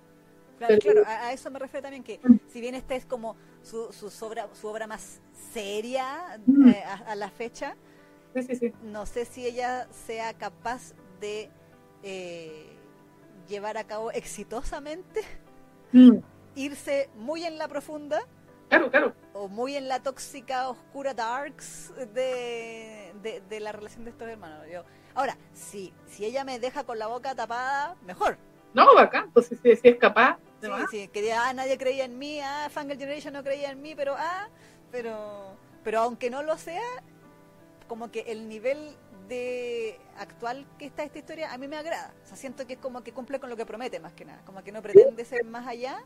claro, Pero- claro, a, a eso me refiero también que Mm. si bien esta es como su, su, obra, su obra más seria Mm. eh, a, a la fecha, Sí, sí, sí. no sé si ella sea capaz de eh, llevar a cabo exitosamente, Mm, irse muy en la profunda Claro, claro. o muy en la tóxica, oscura darks de, de, de la relación de estos hermanos. Yo, ahora, si, si ella me deja con la boca tapada, mejor. No, bacán, pues si, si- es capaz. Sí, sí, que diga, ah, nadie creía en mí, ah, Fangirl Generation no creía en mí, pero ah, pero, pero aunque no lo sea, como que el nivel de actual que está esta historia a mí me agrada. O sea, siento que es como que cumple con lo que promete más que nada, como que no pretende ser más allá,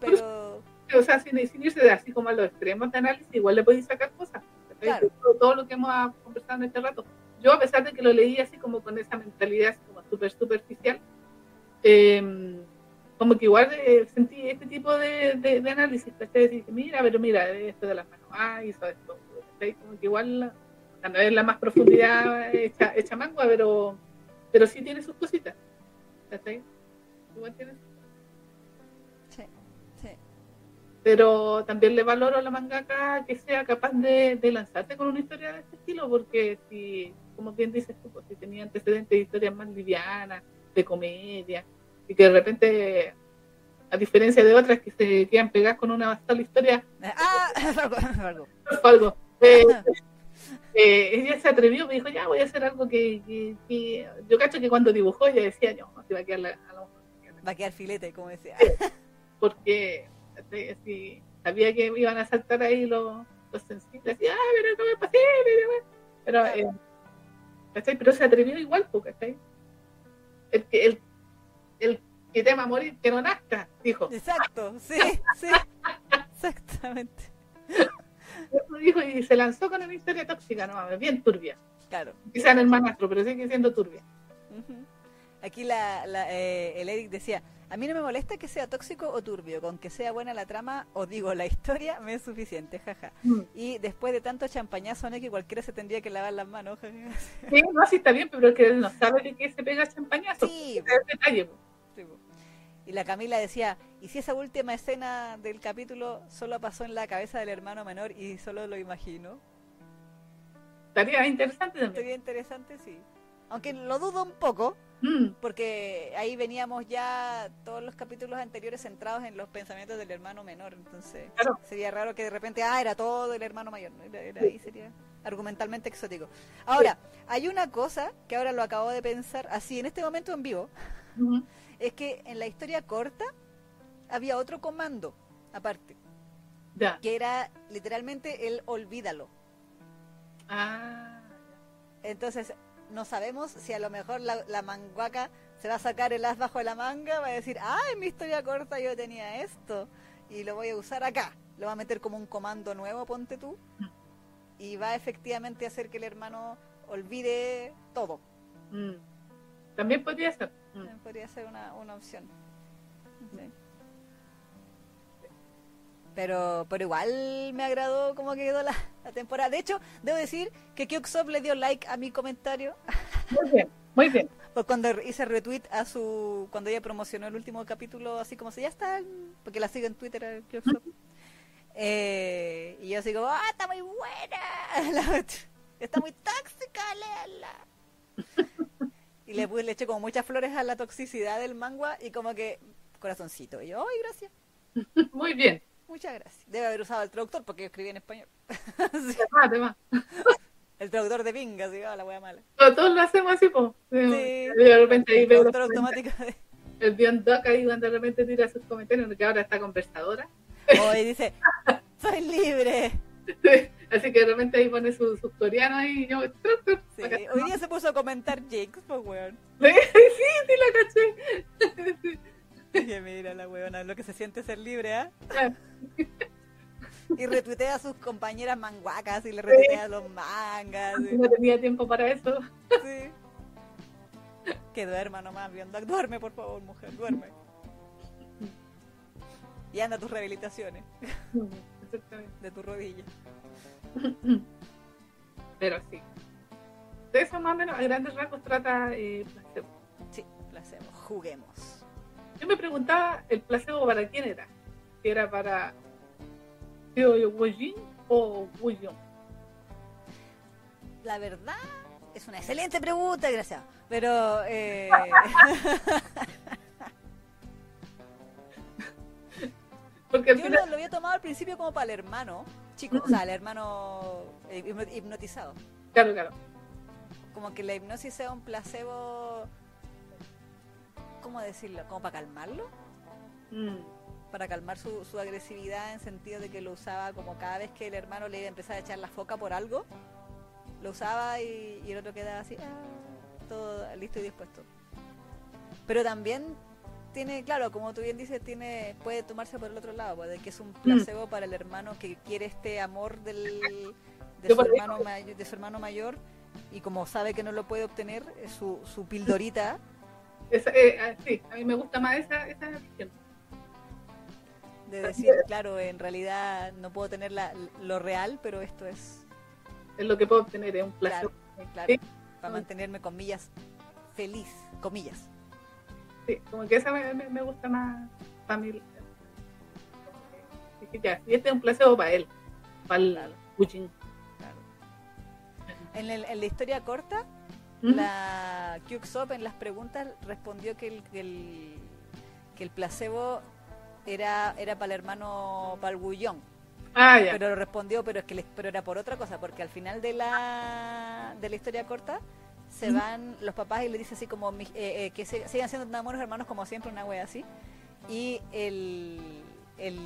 pero O sea, sin, sin irse de así como a los extremos de análisis, igual le podéis sacar cosas. Claro. Todo, lo que hemos conversado en este rato. Yo, a pesar de que lo leí así como con esa mentalidad así como súper superficial, eh, como que igual eh, sentí este tipo de, de, de análisis, ¿cachai? Dije, mira, pero mira, esto de las manos, ah, hizo esto, ¿cachai? Como que igual, o sea, no es la más profundidad hecha, hecha mangua, pero, pero sí tiene sus cositas, ¿cachai? Igual tiene sus pero también le valoro a la mangaka que sea capaz de, de lanzarse con una historia de este estilo, porque si, como bien dices tú, pues, si tenía antecedentes de historias más livianas, de comedia, y que de repente, a diferencia de otras que se quedan pegadas con una sola historia, Ah, algo, eh, eh, ella se atrevió, me dijo, ya voy a hacer algo que, que- que- yo cacho que cuando dibujó ella decía, no, se va a quedar la, a la Va a quedar filete, como decía. porque así, sabía que iban a saltar ahí los, los sensibles, y, ah, pero no me pasé, pero, eh, ¿cachai? pero se atrevió igual, pues, ¿cachai? El que, el, el que tema morir, que no nazca, dijo. Exacto, sí, sí, exactamente. Eso dijo y se lanzó con una historia tóxica, no, bien turbia. Claro. Quizá en el manastro, pero sigue siendo turbia. Aquí la, la, eh, el Eric decía, a mí no me molesta que sea tóxico o turbio, con que sea buena la trama o digo la historia me es suficiente, jaja. Mm. Y después de tanto champañazo, ¿no? que cualquiera se tendría que lavar las manos, jaja. Sí, no, sí está bien, pero que él no sabe de qué se pega champañazo. Sí, detalle. Sí. Y la Camila decía, ¿y si esa última escena del capítulo solo pasó en la cabeza del hermano menor y solo lo imagino? Estaría interesante también. Sería interesante, sí. Aunque lo dudo un poco, Mm, porque ahí veníamos ya todos los capítulos anteriores centrados en los pensamientos del hermano menor, entonces Claro. sería raro que de repente, ah, era todo el hermano mayor, ¿no? Era- era- ahí sería argumentalmente exótico. Ahora, hay una cosa que ahora lo acabo de pensar, así en este momento en vivo, es que en la historia corta había otro comando aparte, que era literalmente el olvídalo. Ah, Entonces, no sabemos si a lo mejor la, la manguaca se va a sacar el as bajo la manga, va a decir, ah, en mi historia corta yo tenía esto y lo voy a usar acá. Lo va a meter como un comando nuevo, ponte tú, y va efectivamente a hacer que el hermano olvide todo. mm. También podría ser. Mm. Podría ser una, una opción. Sí. Pero, pero igual me agradó cómo quedó la, la temporada. De hecho, debo decir que Kyuksop le dio like a mi comentario Muy bien, muy bien. Pues cuando hice retweet a su. Cuando ella promocionó el último capítulo, así como si ya está. Porque la sigo en Twitter, a Kyokso. eh, y yo así como, ¡ah, está muy buena! Está muy tóxica, léala. y le, puse- le eché como muchas flores a la toxicidad del manga y como que. Corazoncito. Y yo, ¡ay, gracias! Muy bien. Muchas gracias. Debe haber usado el traductor porque yo escribí en español. Sí, además. el traductor de Vinga, así, ah, la wea mala. Todos, todos lo hacemos así, pues. Sí. De repente ahí veo traductor automático de- el Beyond Duck ahí cuando de repente tira sus comentarios, que ahora está conversadora. Hoy dice, soy libre. Así que de repente ahí pone sus su coreanos y yo. Sí, acá. Hoy día se puso a comentar Jakes, pues weón. Sí, sí, la caché. Sí. Dije, mira la weona, lo que se siente ser libre, ¿ah? Ah, Y retuitea a sus compañeras manguacas y le retuitea los mangas. y- No tenía tiempo para eso. Sí. Que duerma nomás, viendo. Duerme, por favor, mujer, duerme. Y anda a tus rehabilitaciones de tu rodilla. Pero sí. De eso más o menos a grandes rasgos trata eh, placebo. Sí, placebo. Juguemos. Yo me preguntaba el placebo para quién era. Si era para Teo Wojin o Wuyon. La verdad es una excelente pregunta, gracias. Pero eh, Porque yo final, lo, lo había tomado al principio como para el hermano, chico, o sea, el hermano hipno- hipnotizado. claro, claro. Como que la hipnosis sea un placebo, ¿cómo decirlo? Como para calmarlo. Mm, para calmar su, su agresividad en sentido de que lo usaba como cada vez que el hermano le iba a empezar a echar la foca por algo, lo usaba y, y el otro quedaba así, ah, todo listo y dispuesto. Pero también tiene, claro, como tú bien dices, tiene puede tomarse por el otro lado, pues, de que es un placebo para el hermano que quiere este amor del, de, su hermano mayor, de su hermano mayor y como sabe que no lo puede obtener, su pildorita esa, eh, ah, sí, a mí me gusta más esa, esa visión. de decir, claro, en realidad no puedo tener la- lo real, pero esto es, Es lo que puedo obtener, es un claro, Sí. para mantenerme, comillas, feliz, comillas. Sí, como que esa me, me- me gusta más para mí. Ya, y este es un placebo para él, para el. Wujin. Claro. En, el- en la historia corta, La Kyuksop en las preguntas respondió que el, que el, que el placebo era, era para el hermano, para el Gullón. Ah, ya. Pero lo respondió, pero es que les- pero era por otra cosa, porque al final de la de la historia corta se van los papás y le dice así como eh, eh, que se- sigan siendo tan buenos hermanos como siempre, una wea así. Y el el,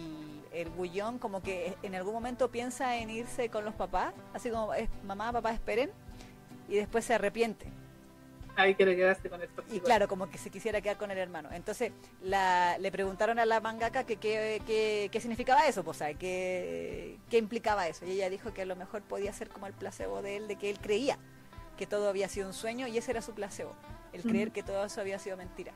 el Gullón como que en algún momento piensa en irse con los papás, así como es, mamá, papá, esperen, y después se arrepiente. Ahí quiere quedarse con esto. Y claro, como que se quisiera quedar con el hermano. Entonces la, le preguntaron a la mangaka que qué que, qué significaba eso, pues, o sea, qué, qué implicaba eso. Y ella dijo que a lo mejor podía ser como el placebo de él, de que él creía que todo había sido un sueño y ese era su placebo, el creer que todo eso había sido mentira.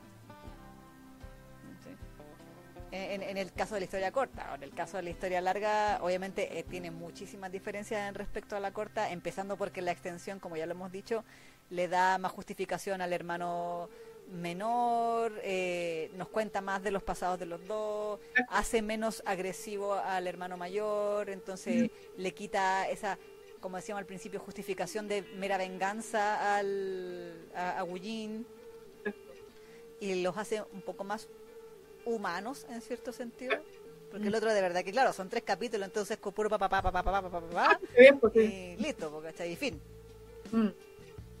En, en el caso de la historia corta, ahora el caso de la historia larga, obviamente eh, tiene muchísimas diferencias en respecto a la corta, empezando porque la extensión, como ya lo hemos dicho, le da más justificación al hermano menor, eh, nos cuenta más de los pasados de los dos, hace menos agresivo al hermano mayor, entonces le quita esa, como decíamos al principio, justificación de mera venganza al, a, a Wujin y los hace un poco más humanos en cierto sentido. Porque el otro de verdad que claro, son tres capítulos, entonces con puro papá, papá, papá, papá, papá, pues, y listo, porque ¿cachai? Y fin. Mm.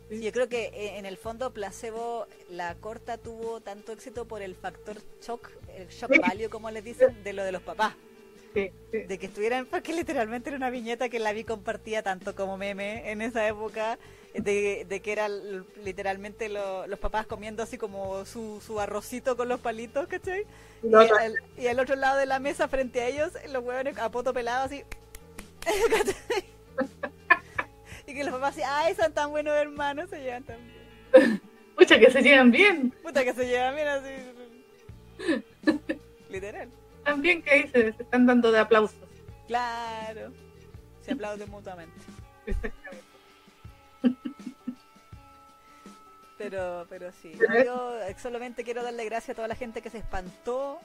Sí, Yo creo que eh, en el fondo Placebo, la corta tuvo tanto éxito por el factor shock, el shock Sí. value, como les dicen, de lo de los papás. Sí. De que estuvieran, porque literalmente era una viñeta que la vi compartía tanto como meme en esa época, de, de que eran literalmente lo- los papás comiendo así como su, su arrocito con los palitos, ¿cachai? Y al, y al otro lado de la mesa, frente a ellos, los huevones a poto pelado así. ¿cachai? y que los papás así, ay, son tan buenos hermanos, se llevan tan bien. Pucha, que se llevan bien. Puta que se llevan bien así. Literal. Tan bien que ahí se, se están dando de aplausos. Claro. Se aplauden mutuamente. Exactamente. Pero, pero sí. Yo solamente quiero darle gracias a toda la gente que se espantó.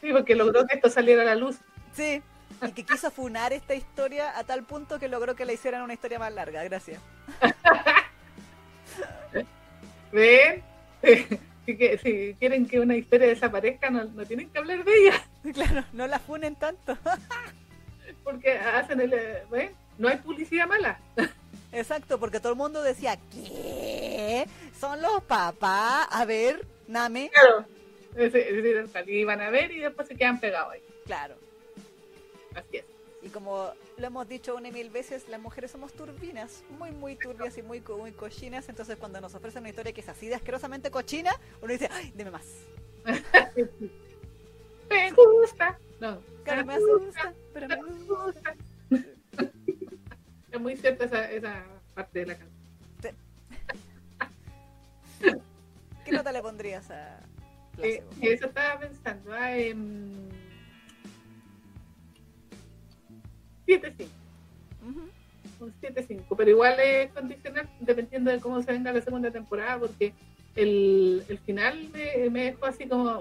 Sí, porque logró que esto saliera a la luz. Sí. Y que quiso funar esta historia a tal punto que logró que la hicieran una historia más larga. Gracias. ¿Ven? Si, si quieren que una historia desaparezca, no, no tienen que hablar de ella. Claro, no la funen tanto. Porque hacen el. eh, ¿Ven? No hay publicidad mala. Exacto, porque todo el mundo decía, ¿qué? ¿Son los papás? A ver, Name. Claro. Es decir, iban a ver y después se quedan pegados ahí. Claro. Así es. Y como lo hemos dicho una y mil veces, las mujeres somos turbinas, muy, muy turbias y muy, muy cochinas. Entonces, cuando nos ofrecen una historia que es así de asquerosamente cochina, uno dice, ¡ay, deme más! Me gusta. No. Claro, me asusta, pero me Me gusta. gusta. Es muy cierta esa, esa parte de la canción. ¿Qué nota le pondrías a Eh, eso estaba pensando. Ah, em, 7-5. Ujú. un 7-5, pero igual es condicional dependiendo de cómo se venga la segunda temporada, porque el, el final me, me dejó así como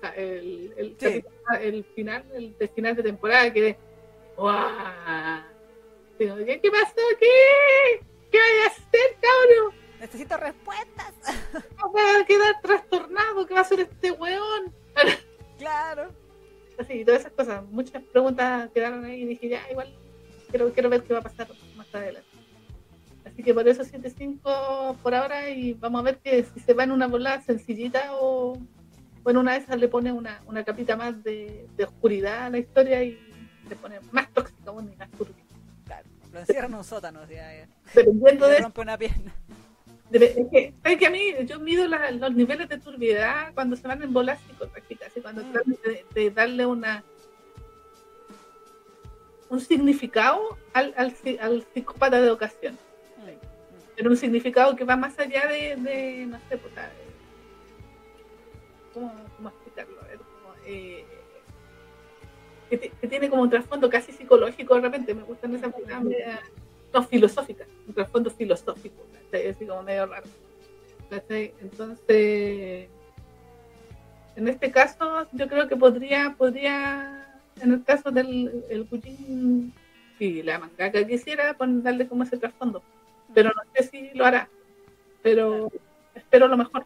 sea, el, el, Sí. capítulo- el final, el, final de temporada quedé ¡guau! Digo, ¿qué, ¿Qué pasó? ¿Qué? ¿Qué voy a hacer, cabrón? Necesito respuestas. Voy a quedar trastornado, ¿qué va a hacer este weón? Claro. Así, todas esas cosas, muchas preguntas quedaron ahí y dije, ya, igual quiero, quiero ver qué va a pasar más adelante. Así que por eso 7-5 por ahora y vamos a ver que si se va en una volada sencillita o bueno, una de esas le pone una, una capita más de, de oscuridad a la historia y se pone más tóxica aún y más turbia. Lo encierran en un sótano, o sea, Dependiendo le de rompe una pierna. Debe- es que, ¿sabes que a mí yo mido la- los niveles de turbiedad cuando se van en bolas y cuando Mm. tratan de, de darle una un significado al, al, al psicópata de ocasión. Mm. Pero un significado que va más allá de, de, no sé, pues, ¿cómo, cómo explicarlo? A ver, como, eh, que, ti- que tiene como un trasfondo casi psicológico de repente, me gustan esas cosas media- no, filosóficas, un trasfondo filosófico, ¿cachai? así como medio raro. ¿cachai? Entonces, en este caso, yo creo que podría, podría, en el caso del el Kujin, si la mangaka quisiera, darle como ese trasfondo pero no sé si lo hará. Pero espero lo mejor.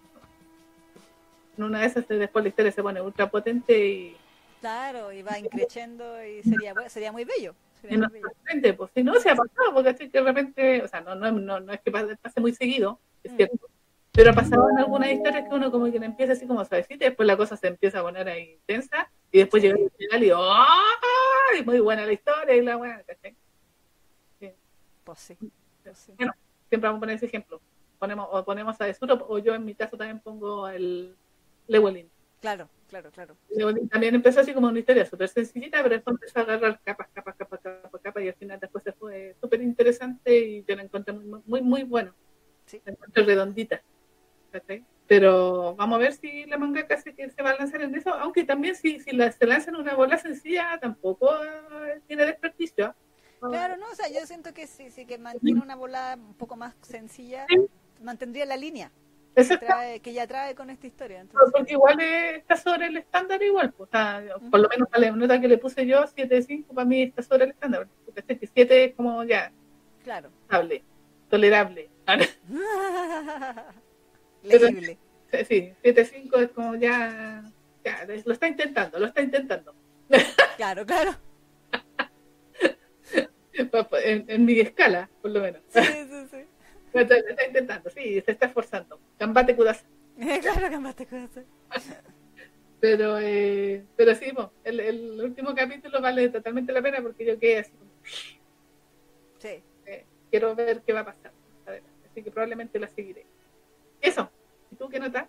En una de esas después la historia se pone ultra potente y, Claro, y va increciendo y sería, sería muy bello. Sería muy bello. Pues si no se ha pasado, porque de repente, o sea, no, no, no, no es que pase, muy seguido, es Mm. cierto. Pero ha pasado en algunas historias que uno como que le empieza así como suavecita y después la cosa se empieza a poner ahí intensa y después llega el final y ¡ay! Muy buena la historia y la buena, ¿cachai? Pues sí. pues sí. Bueno, siempre vamos a poner ese ejemplo. Ponemos, o ponemos a Desuro, o yo en mi caso también pongo el Lewelin. Claro, claro, claro. También empezó así como una historia súper sencillita, pero después empezó a agarrar capas, capas, capas, capas, capas, y al final después se fue súper interesante y yo la encontré muy, muy, muy bueno. Sí. La encontré redondita. Pero vamos a ver si la mangaka se, que se va a lanzar en eso, aunque también si, si la, se lanza en una bola sencilla tampoco eh, tiene desperdicio. Claro, no, o sea, yo siento que sí, sí que mantiene una volada un poco más sencilla, Sí. mantendría la línea que, está trae- que ya trae con esta historia. Pero Entonces, porque igual está sobre el estándar igual, pues, sea, por lo menos la nota que le puse yo, 7.5, para mí está sobre el estándar, porque sé que 7 es como ya claro. estable, tolerable. Legible. Sí, 7.5 es como ya, ya, lo está intentando, lo está intentando. Claro, claro. En, en mi escala, por lo menos. Sí, sí, sí. Lo está, intentando, sí, se está esforzando. Gambate kudasai. Claro que más te cuesta. Pero, eh, pero sí, po, el, el último capítulo vale totalmente la pena porque yo quedé así como, Sí. eh, quiero ver qué va a pasar. más adelante. Así que probablemente la seguiré. Eso. ¿Y tú qué notas?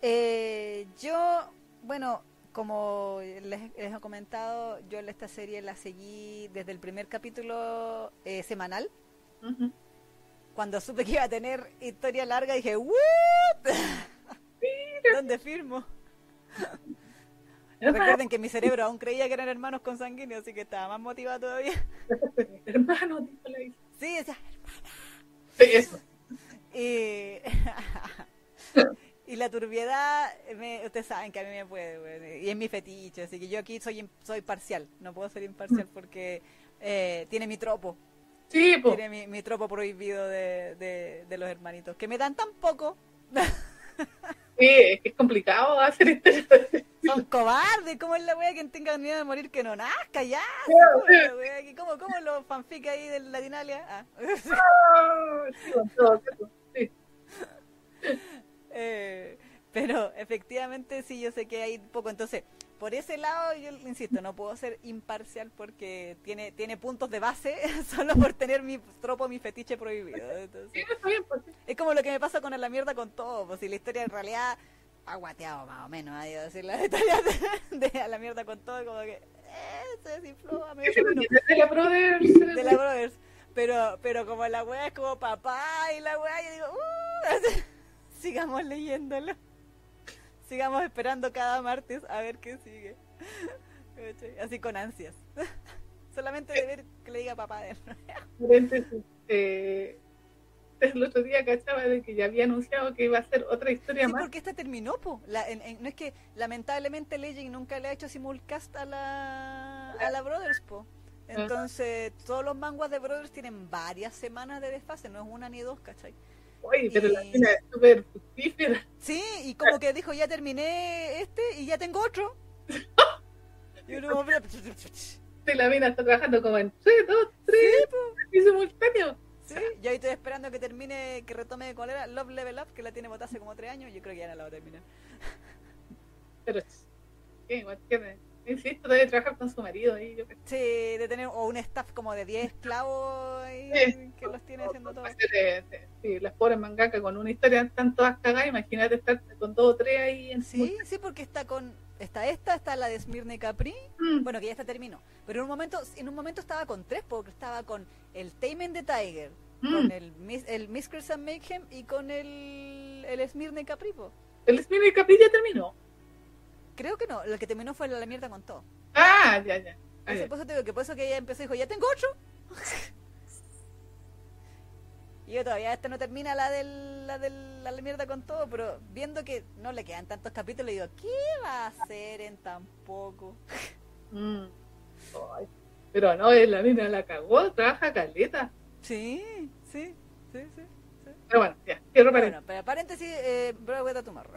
Eh, yo, bueno, como les, les he comentado, yo esta serie la seguí desde el primer capítulo eh, semanal. Ujú. Cuando supe que iba a tener historia larga, dije, ¿what? ¿Dónde firmo? Recuerden que mi cerebro aún creía que eran hermanos consanguíneos, así que estaba más motivado todavía. Hermano, la. Sí, decía, Sí, eso. Y, y la turbiedad, me- ustedes saben que a mí me puede, y es mi fetiche, así que yo aquí soy soy parcial, no puedo ser imparcial porque eh, tiene mi tropo, Sí, po. tiene mi, mi tropo prohibido de, de, de los hermanitos, que me dan tan poco, Sí, es que es complicado hacer esto. son cobardes, ¿cómo es la wea quien tenga miedo de morir que no nazca ya? ¿Cómo, ¿Cómo, cómo los fanfic ahí de Latinalia? Ah. Sí, todo. Sí. Eh, Pero efectivamente sí, yo sé que hay poco. Entonces, por ese lado, yo insisto, no puedo ser imparcial porque tiene tiene puntos de base solo por tener mi tropo, mi fetiche prohibido. Entonces, pues, es como lo que me pasa con A la mierda con todo. Pues si la historia en realidad ha guateado más o menos, hay que decir la historia de, de A la mierda con todo, como que eh, se desinfló a medio de la Brothers. de la Brothers. Pero, pero como la weá es como papá y la weá, yo digo, uh, sigamos leyéndolo. Sigamos esperando cada martes a ver qué sigue. Así con ansias. Solamente de ver que le diga papá de paréntesis, eh, el otro día cachaba de que ya había anunciado que iba a ser otra historia Sí, más. porque esta terminó, po. La- en- en- no es que lamentablemente Legend nunca le ha hecho simulcast a la, a la Brothers, po. Entonces, todos los manguas de Brothers tienen varias semanas de desfase, no es una ni dos, ¿cachai? Oye, pero la mina es súper fructífera. Sí, y como que dijo, ya terminé este y ya tengo otro. Y uno Sí, la mina está trabajando como en 3, 2, 3 Sí, y simultáneo. Sí, yo ahí estoy esperando que termine, que retome cuál era Love Level Up, que la tiene botada hace como tres años, yo creo que ya no la va a terminar. Pero, ¿qué? Igual que, insisto, debe trabajar con su marido ahí. Yo sé. Sí, de tener o un staff como de 10 esclavos ahí, Sí. que los tiene haciendo todo. Puede ser, eh, eh, sí, las pobres mangakas con una historia están todas cagadas. Imagínate estar con dos o tres ahí en Sí, sí, porque está con está esta, está la de Smirne Capri, Mm, bueno, que ya está terminó, pero en un momento en un momento estaba con tres, porque estaba con el Tamen de Tiger, mm. con el el Miskers and Mayhem y con el el Smirne Capri, po. El Smith Capri ya terminó. Creo que no, lo que terminó fue la, la mierda con todo. Ah, ya, ya. Ah, ya. por eso te digo que por eso que ella empezó y dijo, ya tengo ocho. y yo todavía esta no termina la del, la del la mierda con todo, pero viendo que no le quedan tantos capítulos, digo, ¿qué va a hacer en tan poco? Mm. Ay, Pero no, eh, la mina la cagó, trabaja caleta. Sí, sí, sí, sí. Pero bueno, ya, cierro para Bueno, pero paréntesis, eh, Broadway to Tomorrow.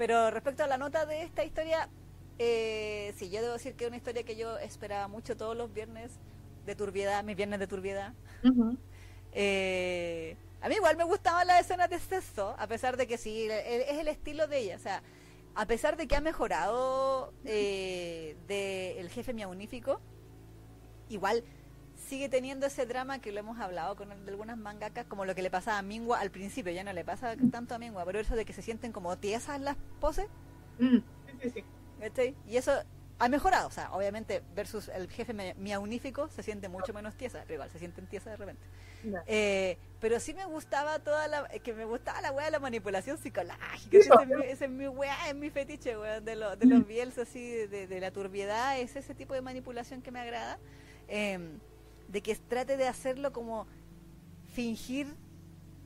Pero respecto a la nota de esta historia, eh, sí, yo debo decir que es una historia que yo esperaba mucho todos los viernes de turbiedad, mis viernes de turbiedad. Eh, a mí igual me gustaban las escenas de sexo, a pesar de que sí, e- es el estilo de ella. O sea, a pesar de que ha mejorado eh, de el jefe miaunífico, igual sigue teniendo ese drama que lo hemos hablado con el- de algunas mangakas, como lo que le pasaba a Mingua al principio, ya no le pasa tanto a Mingua, pero eso de que se sienten como tiesas las poses, Mm, Sí, sí, sí. ¿cachai? Y eso ha mejorado, o sea, obviamente versus el jefe mi- miaunífico se siente mucho menos tiesa, pero igual se sienten tiesas de repente. Ya. Eh, pero sí me gustaba toda la que me gustaba la weá de la manipulación psicológica ese, mi, ese es mi weá es mi fetiche weá, de, lo- de los biels así de, de la turbiedad es ese tipo de manipulación que me agrada eh, de que trate de hacerlo como fingir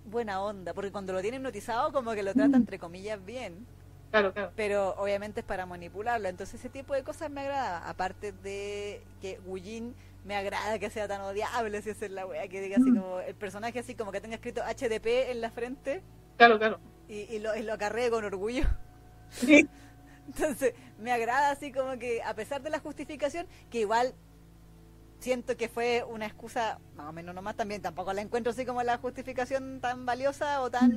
buena onda porque cuando lo tienen notizado como que lo trata entre comillas bien Claro, claro. pero obviamente es para manipularlo. Entonces ese tipo de cosas me agrada. Aparte de que Wujin me agrada que sea tan odiable si es la wea, que diga así Mm. como el personaje así como que tenga escrito HDP en la frente Claro, claro. y, y lo, y lo acarree con orgullo. Sí. Entonces me agrada así como que a pesar de la justificación, que igual siento que fue una excusa más o menos nomás también, tampoco la encuentro así como la justificación tan valiosa o tan,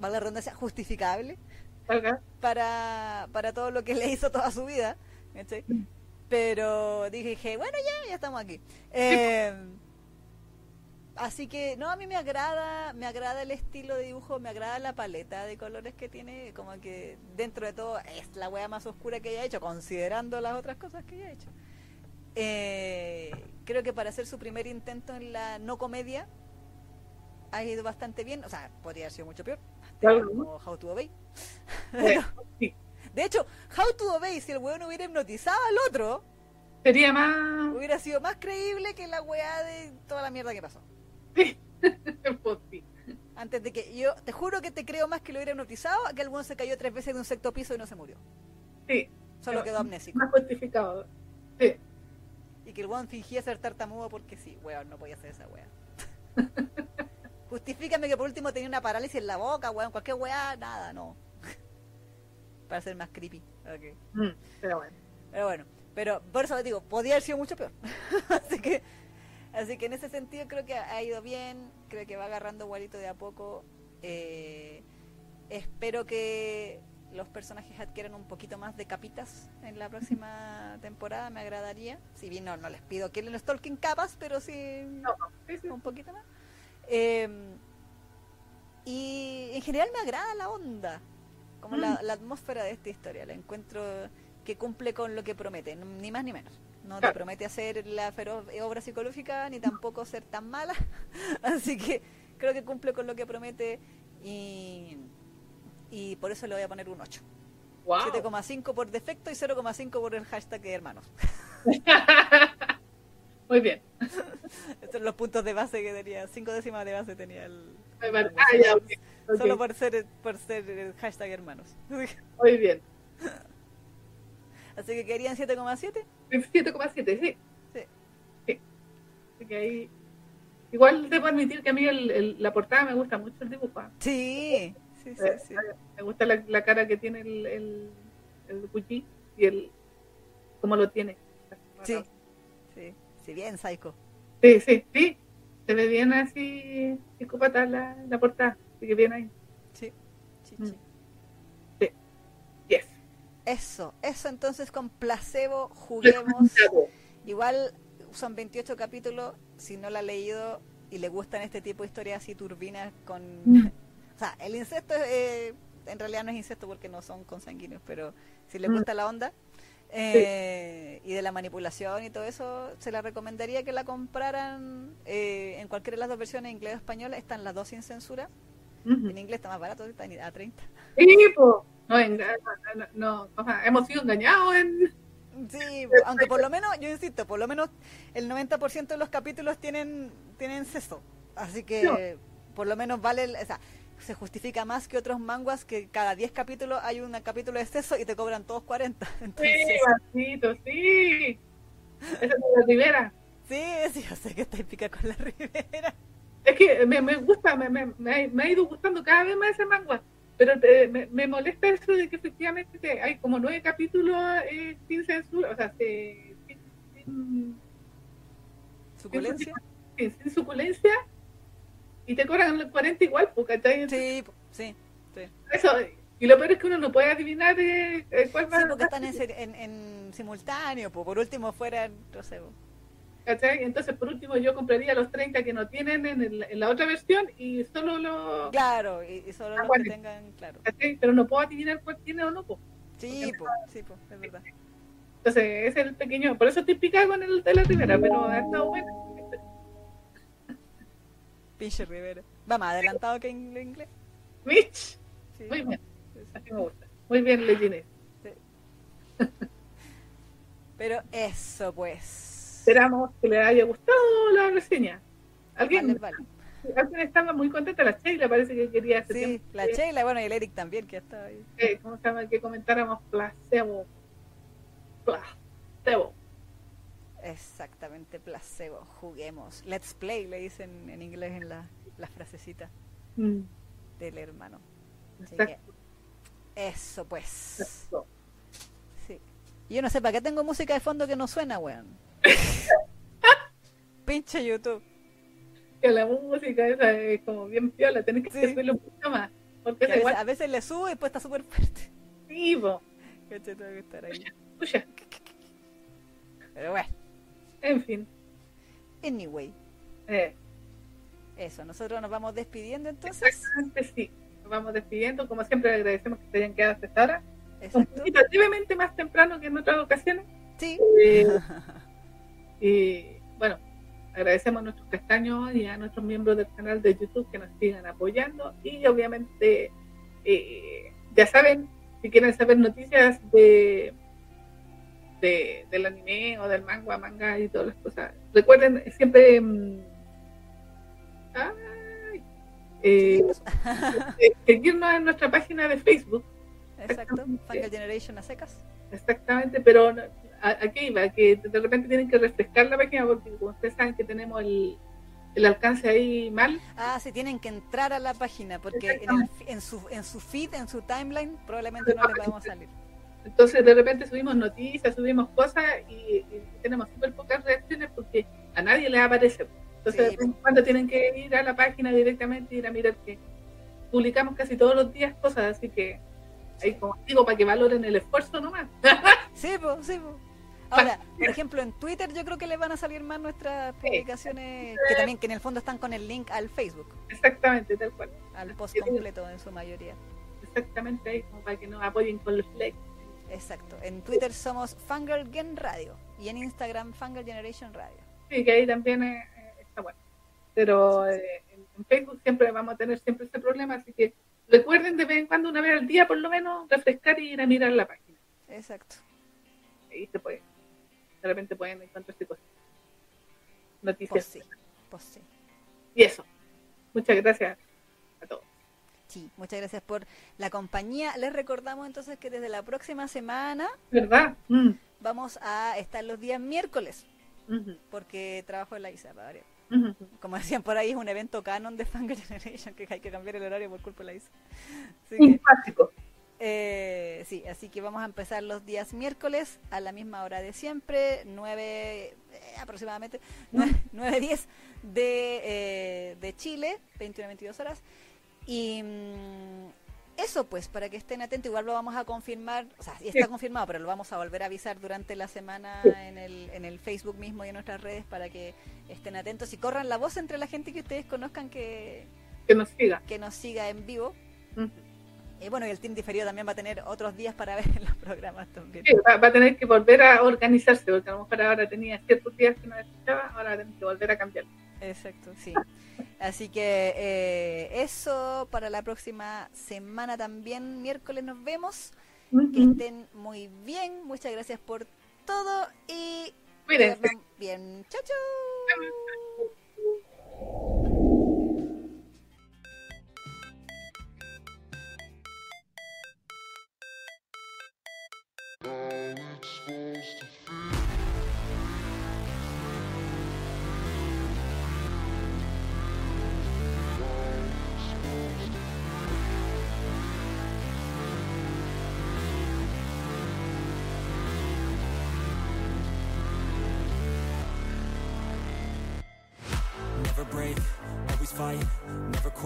vale la redundancia, justificable para, para todo lo que le hizo toda su vida. ¿cachai? Pero dije, bueno, ya, ya estamos aquí. Eh, así que, no, a mí me agrada, me agrada el estilo de dibujo, me agrada la paleta de colores que tiene, como que dentro de todo es la wea más oscura que haya hecho, considerando las otras cosas que haya hecho. Eh, creo que para hacer su primer intento en la no comedia ha ido bastante bien, o sea, podría haber sido mucho peor, Claro. como How to Obey. Sí. De hecho, How to Obey, si el weón hubiera hipnotizado al otro, Sería más. hubiera sido más creíble que la weá de toda la mierda que pasó. Sí. Pues sí. Antes de que yo, te juro que te creo más que lo hubiera hipnotizado a que el weón se cayó tres veces de un sexto piso y no se murió. Sí. Solo quedó amnésico. Más justificado. Sí. Que el weón fingía ser tartamudo porque sí, weón, no podía hacer esa weá. Justifícame que por último tenía una parálisis en la boca, weón, cualquier weá, nada, no. Para ser más creepy. Ok. Mm, Pero bueno. Pero bueno, pero por eso digo, podía haber sido mucho peor. así que así que en ese sentido creo que ha ido bien, creo que va agarrando igualito de a poco. eh, espero que los personajes adquieran un poquito más de capitas en la próxima temporada, me agradaría. Si bien no, no les pido que les Tolkien capas, pero sí, No, sí, sí. un poquito más. Eh, y en general me agrada la onda, como la, la atmósfera de esta historia. La encuentro que cumple con lo que promete, ni más ni menos. No te promete hacer la feroz obra psicológica ni tampoco ser tan mala. Así que creo que cumple con lo que promete y, y por eso le voy a poner un 8. Wow. 7,5 por defecto y 0,5 por el hashtag de hermanos. Muy bien. Estos son los puntos de base que tenía. 5 décimas de base tenía el. Ah, ya. Solo por ser, por ser el hashtag hermanos. Muy bien. Así que querían 7,7. 7,7, sí. Sí. Así que ahí. Igual debo admitir que a mí el- el- la portada me gusta mucho el dibujo. Sí, sí, sí. Eh, sí. Me gusta la, la cara que tiene el, el, el Gucci y el. cómo lo tiene. Sí, sí, sí, bien, Psycho. Sí, sí, sí. Se ve bien así, psicópata la, la portada. Así que bien ahí. Sí, sí, Mm. sí. Yes. Eso, eso entonces con placebo juguemos. Igual son 28 capítulos, si no la ha leído y le gustan este tipo de historias así turbinas con... O sea, el incesto eh, en realidad no es incesto porque no son consanguíneos, pero si le Mm. gusta la onda eh, y de la manipulación y todo eso, se la recomendaría que la compraran eh, en cualquiera de las dos versiones, inglés o español, están las dos sin censura. Ujú. En inglés está más barato, está a 30. Sí, po. No, no, no, o sea, hemos sido engañados en. Sí, aunque por lo menos, yo insisto, por lo menos el 90% de los capítulos tienen tienen sexo. Así que por lo menos vale, o sea, se justifica más que otros manguas que cada 10 capítulos hay un capítulo de sexo y te cobran todos 40. Entonces, Sí, Marcito, sí. Esa es la Rivera. sí, sí, yo sé que está pica con la ribera. Es que me, me gusta, me, me, me ha- ido gustando cada vez más ese manga. Pero eh, me, me molesta eso de que efectivamente te- hay como nueve capítulos eh, sin censura, o sea, se- sin, sin- ¿Suculencia? sin- sin suculencia y te cobran los 40 igual, pues, ¿cachai? Sí, po- sí. sí. Eso, y lo peor es que uno no puede adivinar eh, eh, cuál va Sí, porque están en, en, en simultáneo, po. por último fuera, no sé, po. ¿cachai? Entonces, por último, yo compraría los 30 que no tienen en, el- en la otra versión y solo los... claro, y, y solo Ah, los bueno. que tengan, claro. ¿cachai? Pero no puedo adivinar cuál tiene o no, pues. Sí, po, sí, po, es verdad. Entonces, ese es el pequeño. Por eso estoy picada con el de la Rivera, pero ha estado bueno. Pinche Rivera. Va más adelantado que en inglés. Mitch, Sí. muy bien, Sí, sí. así me gusta. Muy bien, Legines. Pero eso, pues. Esperamos que les haya gustado la reseña. ¿Alguien, Vale, vale. alguien estaba muy contenta, la Sheila parece que quería hace Sí, tiempo la Sheila, bueno, y el Eric también, que está ahí. que, ¿cómo se llama? que comentáramos placebo. Placebo. Exactamente, placebo, juguemos. Let's play, le dicen en inglés en la, la frasecita Mm, del hermano. Así exacto. que, eso, pues. exacto. Sí. Y Yo no sé para qué tengo música de fondo que no suena, weón. Pinche YouTube. Que la música esa es como bien piola, tenés que Sí. subirlo un poquito más. Porque a, veces, igual a veces le subo y después está súper fuerte. vivo. ¿Cachai? Tengo que estar ahí. Escucha, Pero bueno, en fin. anyway. Eh, Eso, nosotros nos vamos despidiendo entonces. exactamente sí. Nos vamos despidiendo. Como siempre, agradecemos que se hayan quedado hasta esta hora. Un poquito levemente más temprano que en otras ocasiones. Sí. Eh, y bueno, agradecemos a nuestros castaños y a nuestros miembros del canal de YouTube que nos sigan apoyando. Y obviamente, eh, ya saben, si quieren saber noticias de, de del anime o del manga, manga y todas las cosas, recuerden siempre. mm, ay, eh, seguirnos en nuestra página de Facebook Exacto. Fungal Generation a secas. Exactamente, pero no- a, a qué iba, que de repente tienen que refrescar la página porque como ustedes saben que tenemos el, el alcance ahí mal. Ah, sí, tienen que entrar a la página porque en, el, en, su, en su feed, en su timeline, probablemente no les vamos a salir. Entonces de repente subimos noticias, subimos cosas y, y tenemos súper pocas reacciones porque a nadie le aparece. Entonces Sí. de vez en cuando tienen que ir a la página directamente, ir a mirar qué, publicamos casi todos los días cosas, así que ahí como digo, para que valoren el esfuerzo nomás. Sí, pues, sí, po. Ahora, por ejemplo, en Twitter yo creo que les van a salir más nuestras publicaciones, que también que en el fondo están con el link al Facebook, Exactamente, tal cual. al post completo en su mayoría. Exactamente ahí, como para que nos apoyen con los likes. Exacto. En Twitter somos Fangirl Gen Radio y en Instagram Fangirl Generation Radio. Sí, que ahí también eh, eh, está bueno. Pero eh, en, Facebook siempre vamos a tener siempre ese problema, así que recuerden de vez en cuando, una vez al día por lo menos, refrescar y ir a mirar la página. Exacto. Ahí se puede. De repente pueden encontrarse cosas. Pues Noticias. sí. Pues sí. Y eso. Muchas gracias a todos. Sí, muchas gracias por la compañía. Les recordamos entonces que desde la próxima semana ¿Verdad? Mm. vamos a estar los días miércoles, porque trabajo en la ISA, para. Como decían por ahí, es un evento canon de Fangirl Generation que hay que cambiar el horario por culpa de la ISA. Así Un que, clásico. eh, sí, así que vamos a empezar los días miércoles a la misma hora de siempre, 9 eh, aproximadamente, 9, 10 de, eh, de Chile, 21 22 horas. Y mm, eso pues, para que estén atentos, igual lo vamos a confirmar, o sea, ya está Sí. confirmado, pero lo vamos a volver a avisar durante la semana Sí. en el, en el Facebook mismo y en nuestras redes para que estén atentos y corran la voz entre la gente que ustedes conozcan que, Que nos siga. que nos siga en vivo. Y bueno, y el Team Diferido también va a tener otros días para ver los programas también. Sí, va, va a tener que volver a organizarse, porque a lo mejor ahora tenía ciertos días que no escuchaba, ahora va a tener que volver a cambiar. Exacto, sí. Así que eh, eso para la próxima semana también, miércoles nos vemos. Que Ujú. estén muy bien, muchas gracias por todo y Cuídense. que bien. Chao, chao.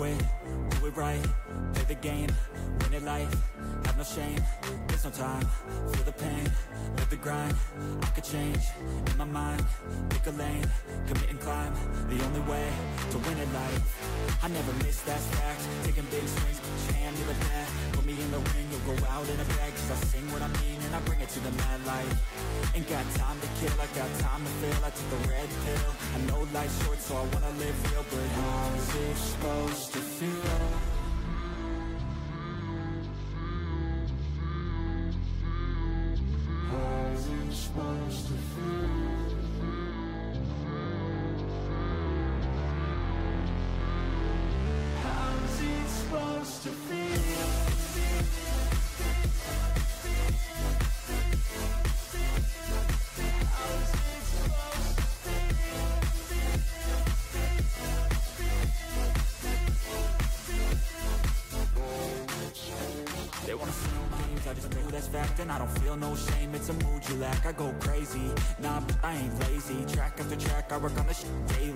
Quit, do it right, play the game, win it life, have no shame, there's no time, feel the pain, live the grind, I could change, in my mind, pick a lane, commit and climb, the only way to win it life, I never miss that fact, taking big swings, hand to the bat, me in the ring, you'll go out in a bag, cause I sing what I mean and I bring it to the mad light, ain't got time to kill, I got time to feel, I took the red pill, I know life's short so I wanna live real, but how's it supposed to feel? see Track after track, I work on the shit.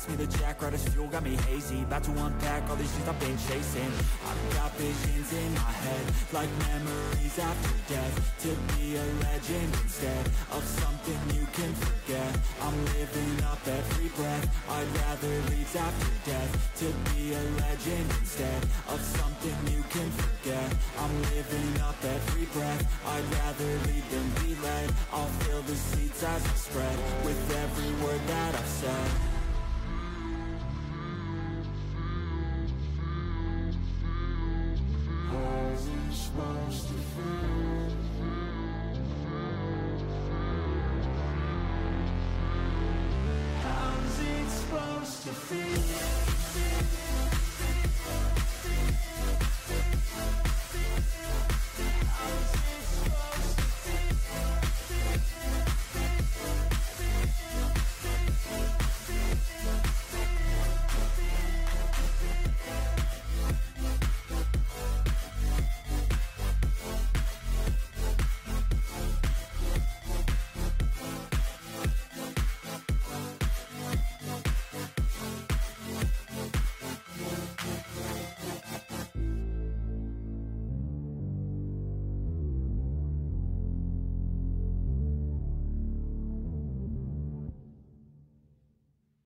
Pass me the jack, right as fuel, got me hazy. About to unpack all these things I've been chasing. I've got visions in my head Like memories after death. To be a legend instead Of something you can forget. I'm living up every breath I'd rather leave after death. To be a legend instead Of something you can forget. I'm living up every breath I'd rather lead than be led. I'll fill the seats as I spread With every word that I've said